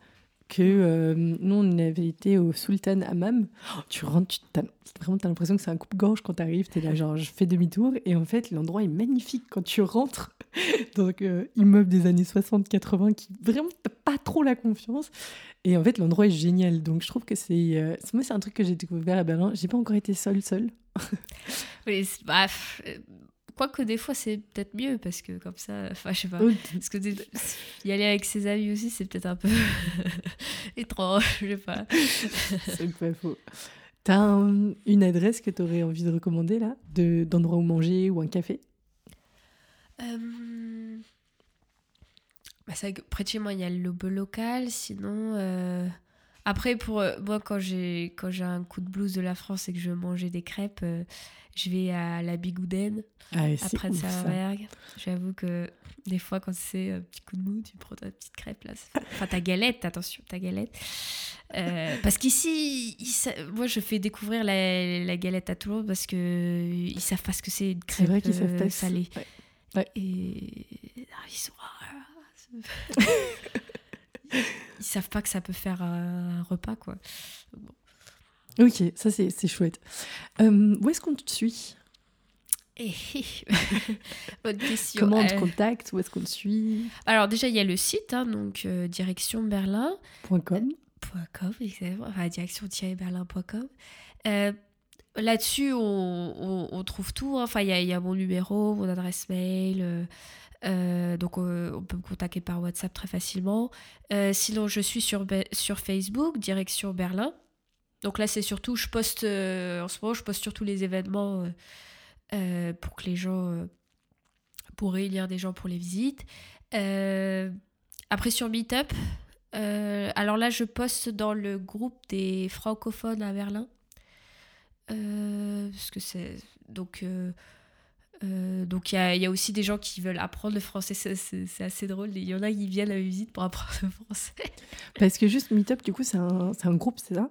que euh, nous, on avait été au Sultan Hammam. Oh, tu rentres, tu as, vraiment, as l'impression que c'est un coupe-gorge quand tu arrives. Tu es là, genre, je fais demi-tour. Et en fait, l'endroit est magnifique quand tu rentres. Donc, immeuble des années 60-80 qui vraiment, pas trop la confiance. Et en fait, l'endroit est génial. Donc, je trouve que c'est. Euh, moi, c'est un truc que j'ai découvert à Berlin. J'ai pas encore été seule, seule. oui, bah, quoique des fois, c'est peut-être mieux parce que comme ça. Enfin, je sais pas. Parce que y aller avec ses amis aussi, c'est peut-être un peu étrange. Je sais pas. c'est pas faux. T'as une adresse que tu aurais envie de recommander là D'endroit où manger ou un café? Euh... Bah, près de chez moi, il y a le lobo local. Sinon, euh, après, pour euh, moi, quand j'ai quand j'ai un coup de blues de la France et que je veux manger des crêpes, euh, je vais à la Bigouden, ah, après de Saint-Berg. J'avoue que des fois, quand c'est un petit coup de mou, tu prends ta petite crêpe là. Enfin, ta galette, attention, ta galette. parce qu'ici, moi, je fais découvrir la, la, galette à tout le monde parce que ils savent pas ce que c'est une crêpe C'est vrai qu'ils savent pas salée. Et ah, ils sont ils savent pas que ça peut faire un repas, quoi. Ok, ça c'est chouette. Euh, où est-ce qu'on te suit? Eh, Bonne question. Comment on te euh, contacte? Où est-ce qu'on te suit? Alors déjà, il y a le site, hein, donc euh, directionberlin.com. .com, exactement. Enfin, direction-berlin.com. Là-dessus, on, on, trouve tout. Hein. Enfin, il y, y, a mon numéro, mon adresse mail, euh, donc euh, on peut me contacter par WhatsApp très facilement. Euh, sinon je suis sur, sur Facebook, direction Berlin. Donc là c'est surtout, je poste en ce moment, je poste surtout les événements pour que les gens, pour réunir des gens pour les visites. après sur Meetup, alors là je poste dans le groupe des francophones à Berlin. parce que c'est donc euh, donc il y a, aussi des gens qui veulent apprendre le français, c'est assez drôle. Il y en a qui viennent à la visite pour apprendre le français. Parce que juste Meetup, du coup, c'est un, un, groupe, c'est ça?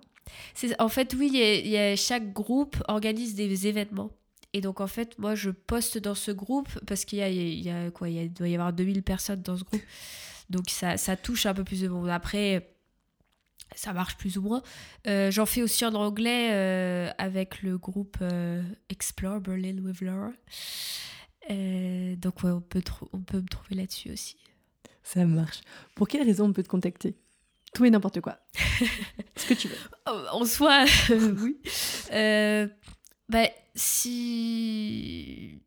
En fait, oui, il y, a, chaque groupe organise des événements. Et donc, en fait, moi, je poste dans ce groupe parce qu'il y y a quoi? Il doit y avoir 2000 personnes dans ce groupe. Donc, ça, ça touche un peu plus de monde. Après, ça marche plus ou moins. Euh, j'en fais aussi en anglais euh, avec le groupe euh, Explore Berlin with Laura. donc ouais, on peut, on peut me trouver là-dessus aussi. Ça marche. Pour quelle raison on peut te contacter? Tout et n'importe quoi. Ce que tu veux. En soi, oui. bah, si...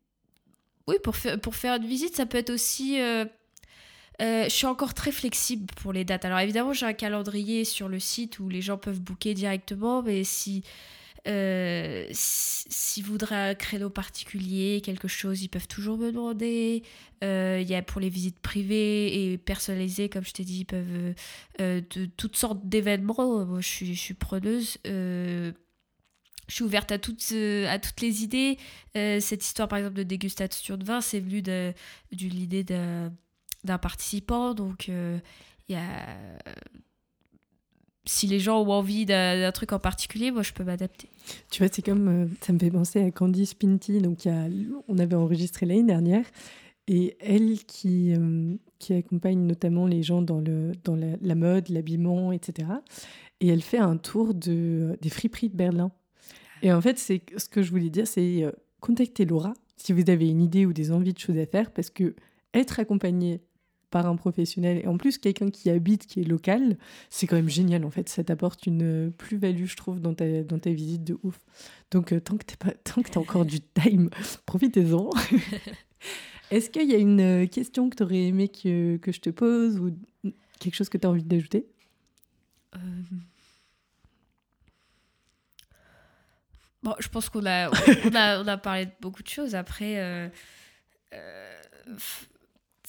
Oui, pour faire, pour faire une visite, ça peut être aussi euh, je suis encore très flexible pour les dates. Alors évidemment, j'ai un calendrier sur le site où les gens peuvent booker directement, mais si euh, s'ils voudraient un créneau particulier, quelque chose, ils peuvent toujours me demander. Euh, il y a pour les visites privées et personnalisées, comme je t'ai dit, ils peuvent de toutes sortes d'événements. Moi, je suis, je suis preneuse. je suis ouverte à toutes, à toutes les idées. cette histoire, par exemple, de dégustation de vin, c'est venu de, de l'idée de d'un participant. Donc, euh, il y a... si les gens ont envie d'un truc en particulier, moi, je peux m'adapter. Tu vois, c'est comme... Euh, ça me fait penser à Candy Spinty. Donc, on avait enregistré l'année dernière. Et elle qui, euh, qui accompagne notamment les gens dans, le, dans la, mode, l'habillement, etc. Et elle fait un tour de, des friperies de Berlin. Et en fait, c'est ce que je voulais dire, c'est contacter Laura si vous avez une idée ou des envies de choses à faire, parce que être accompagné par un professionnel et en plus quelqu'un qui habite, qui est local, c'est quand même génial en fait. Ça t'apporte une plus-value, je trouve, dans ta, dans visite de ouf. Donc euh, tant que tu encore du time, profitez-en. Est-ce qu'il y a une euh, question que tu aurais aimé que, que, je te pose ou quelque chose que tu as envie d'ajouter? Euh, Bon, je pense qu'on a, on a, on a, parlé de beaucoup de choses. Après,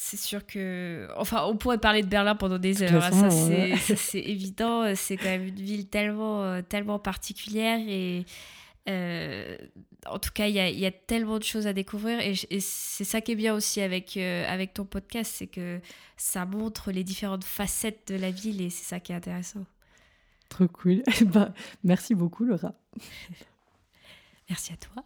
c'est sûr que. Enfin, on pourrait parler de Berlin pendant des heures. Hein, ça, c'est évident. C'est quand même une ville tellement, euh, tellement particulière. Et euh, en tout cas, il y a, y a, tellement de choses à découvrir. Et, c'est ça qui est bien aussi avec, euh, avec ton podcast c'est que ça montre les différentes facettes de la ville. Et c'est ça qui est intéressant. Trop cool. bah, merci beaucoup, Laura. merci à toi.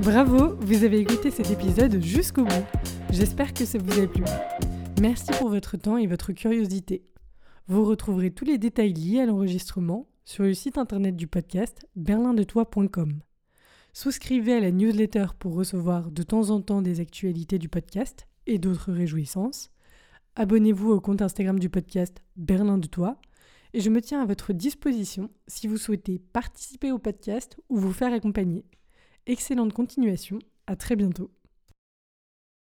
Bravo, vous avez écouté cet épisode jusqu'au bout. J'espère que ça vous a plu. Merci pour votre temps et votre curiosité. Vous retrouverez tous les détails liés à l'enregistrement sur le site internet du podcast berlindetoi.com. Souscrivez à la newsletter pour recevoir de temps en temps des actualités du podcast et d'autres réjouissances. Abonnez-vous au compte Instagram du podcast Berlin de Toi et je me tiens à votre disposition si vous souhaitez participer au podcast ou vous faire accompagner. Excellente continuation, à très bientôt.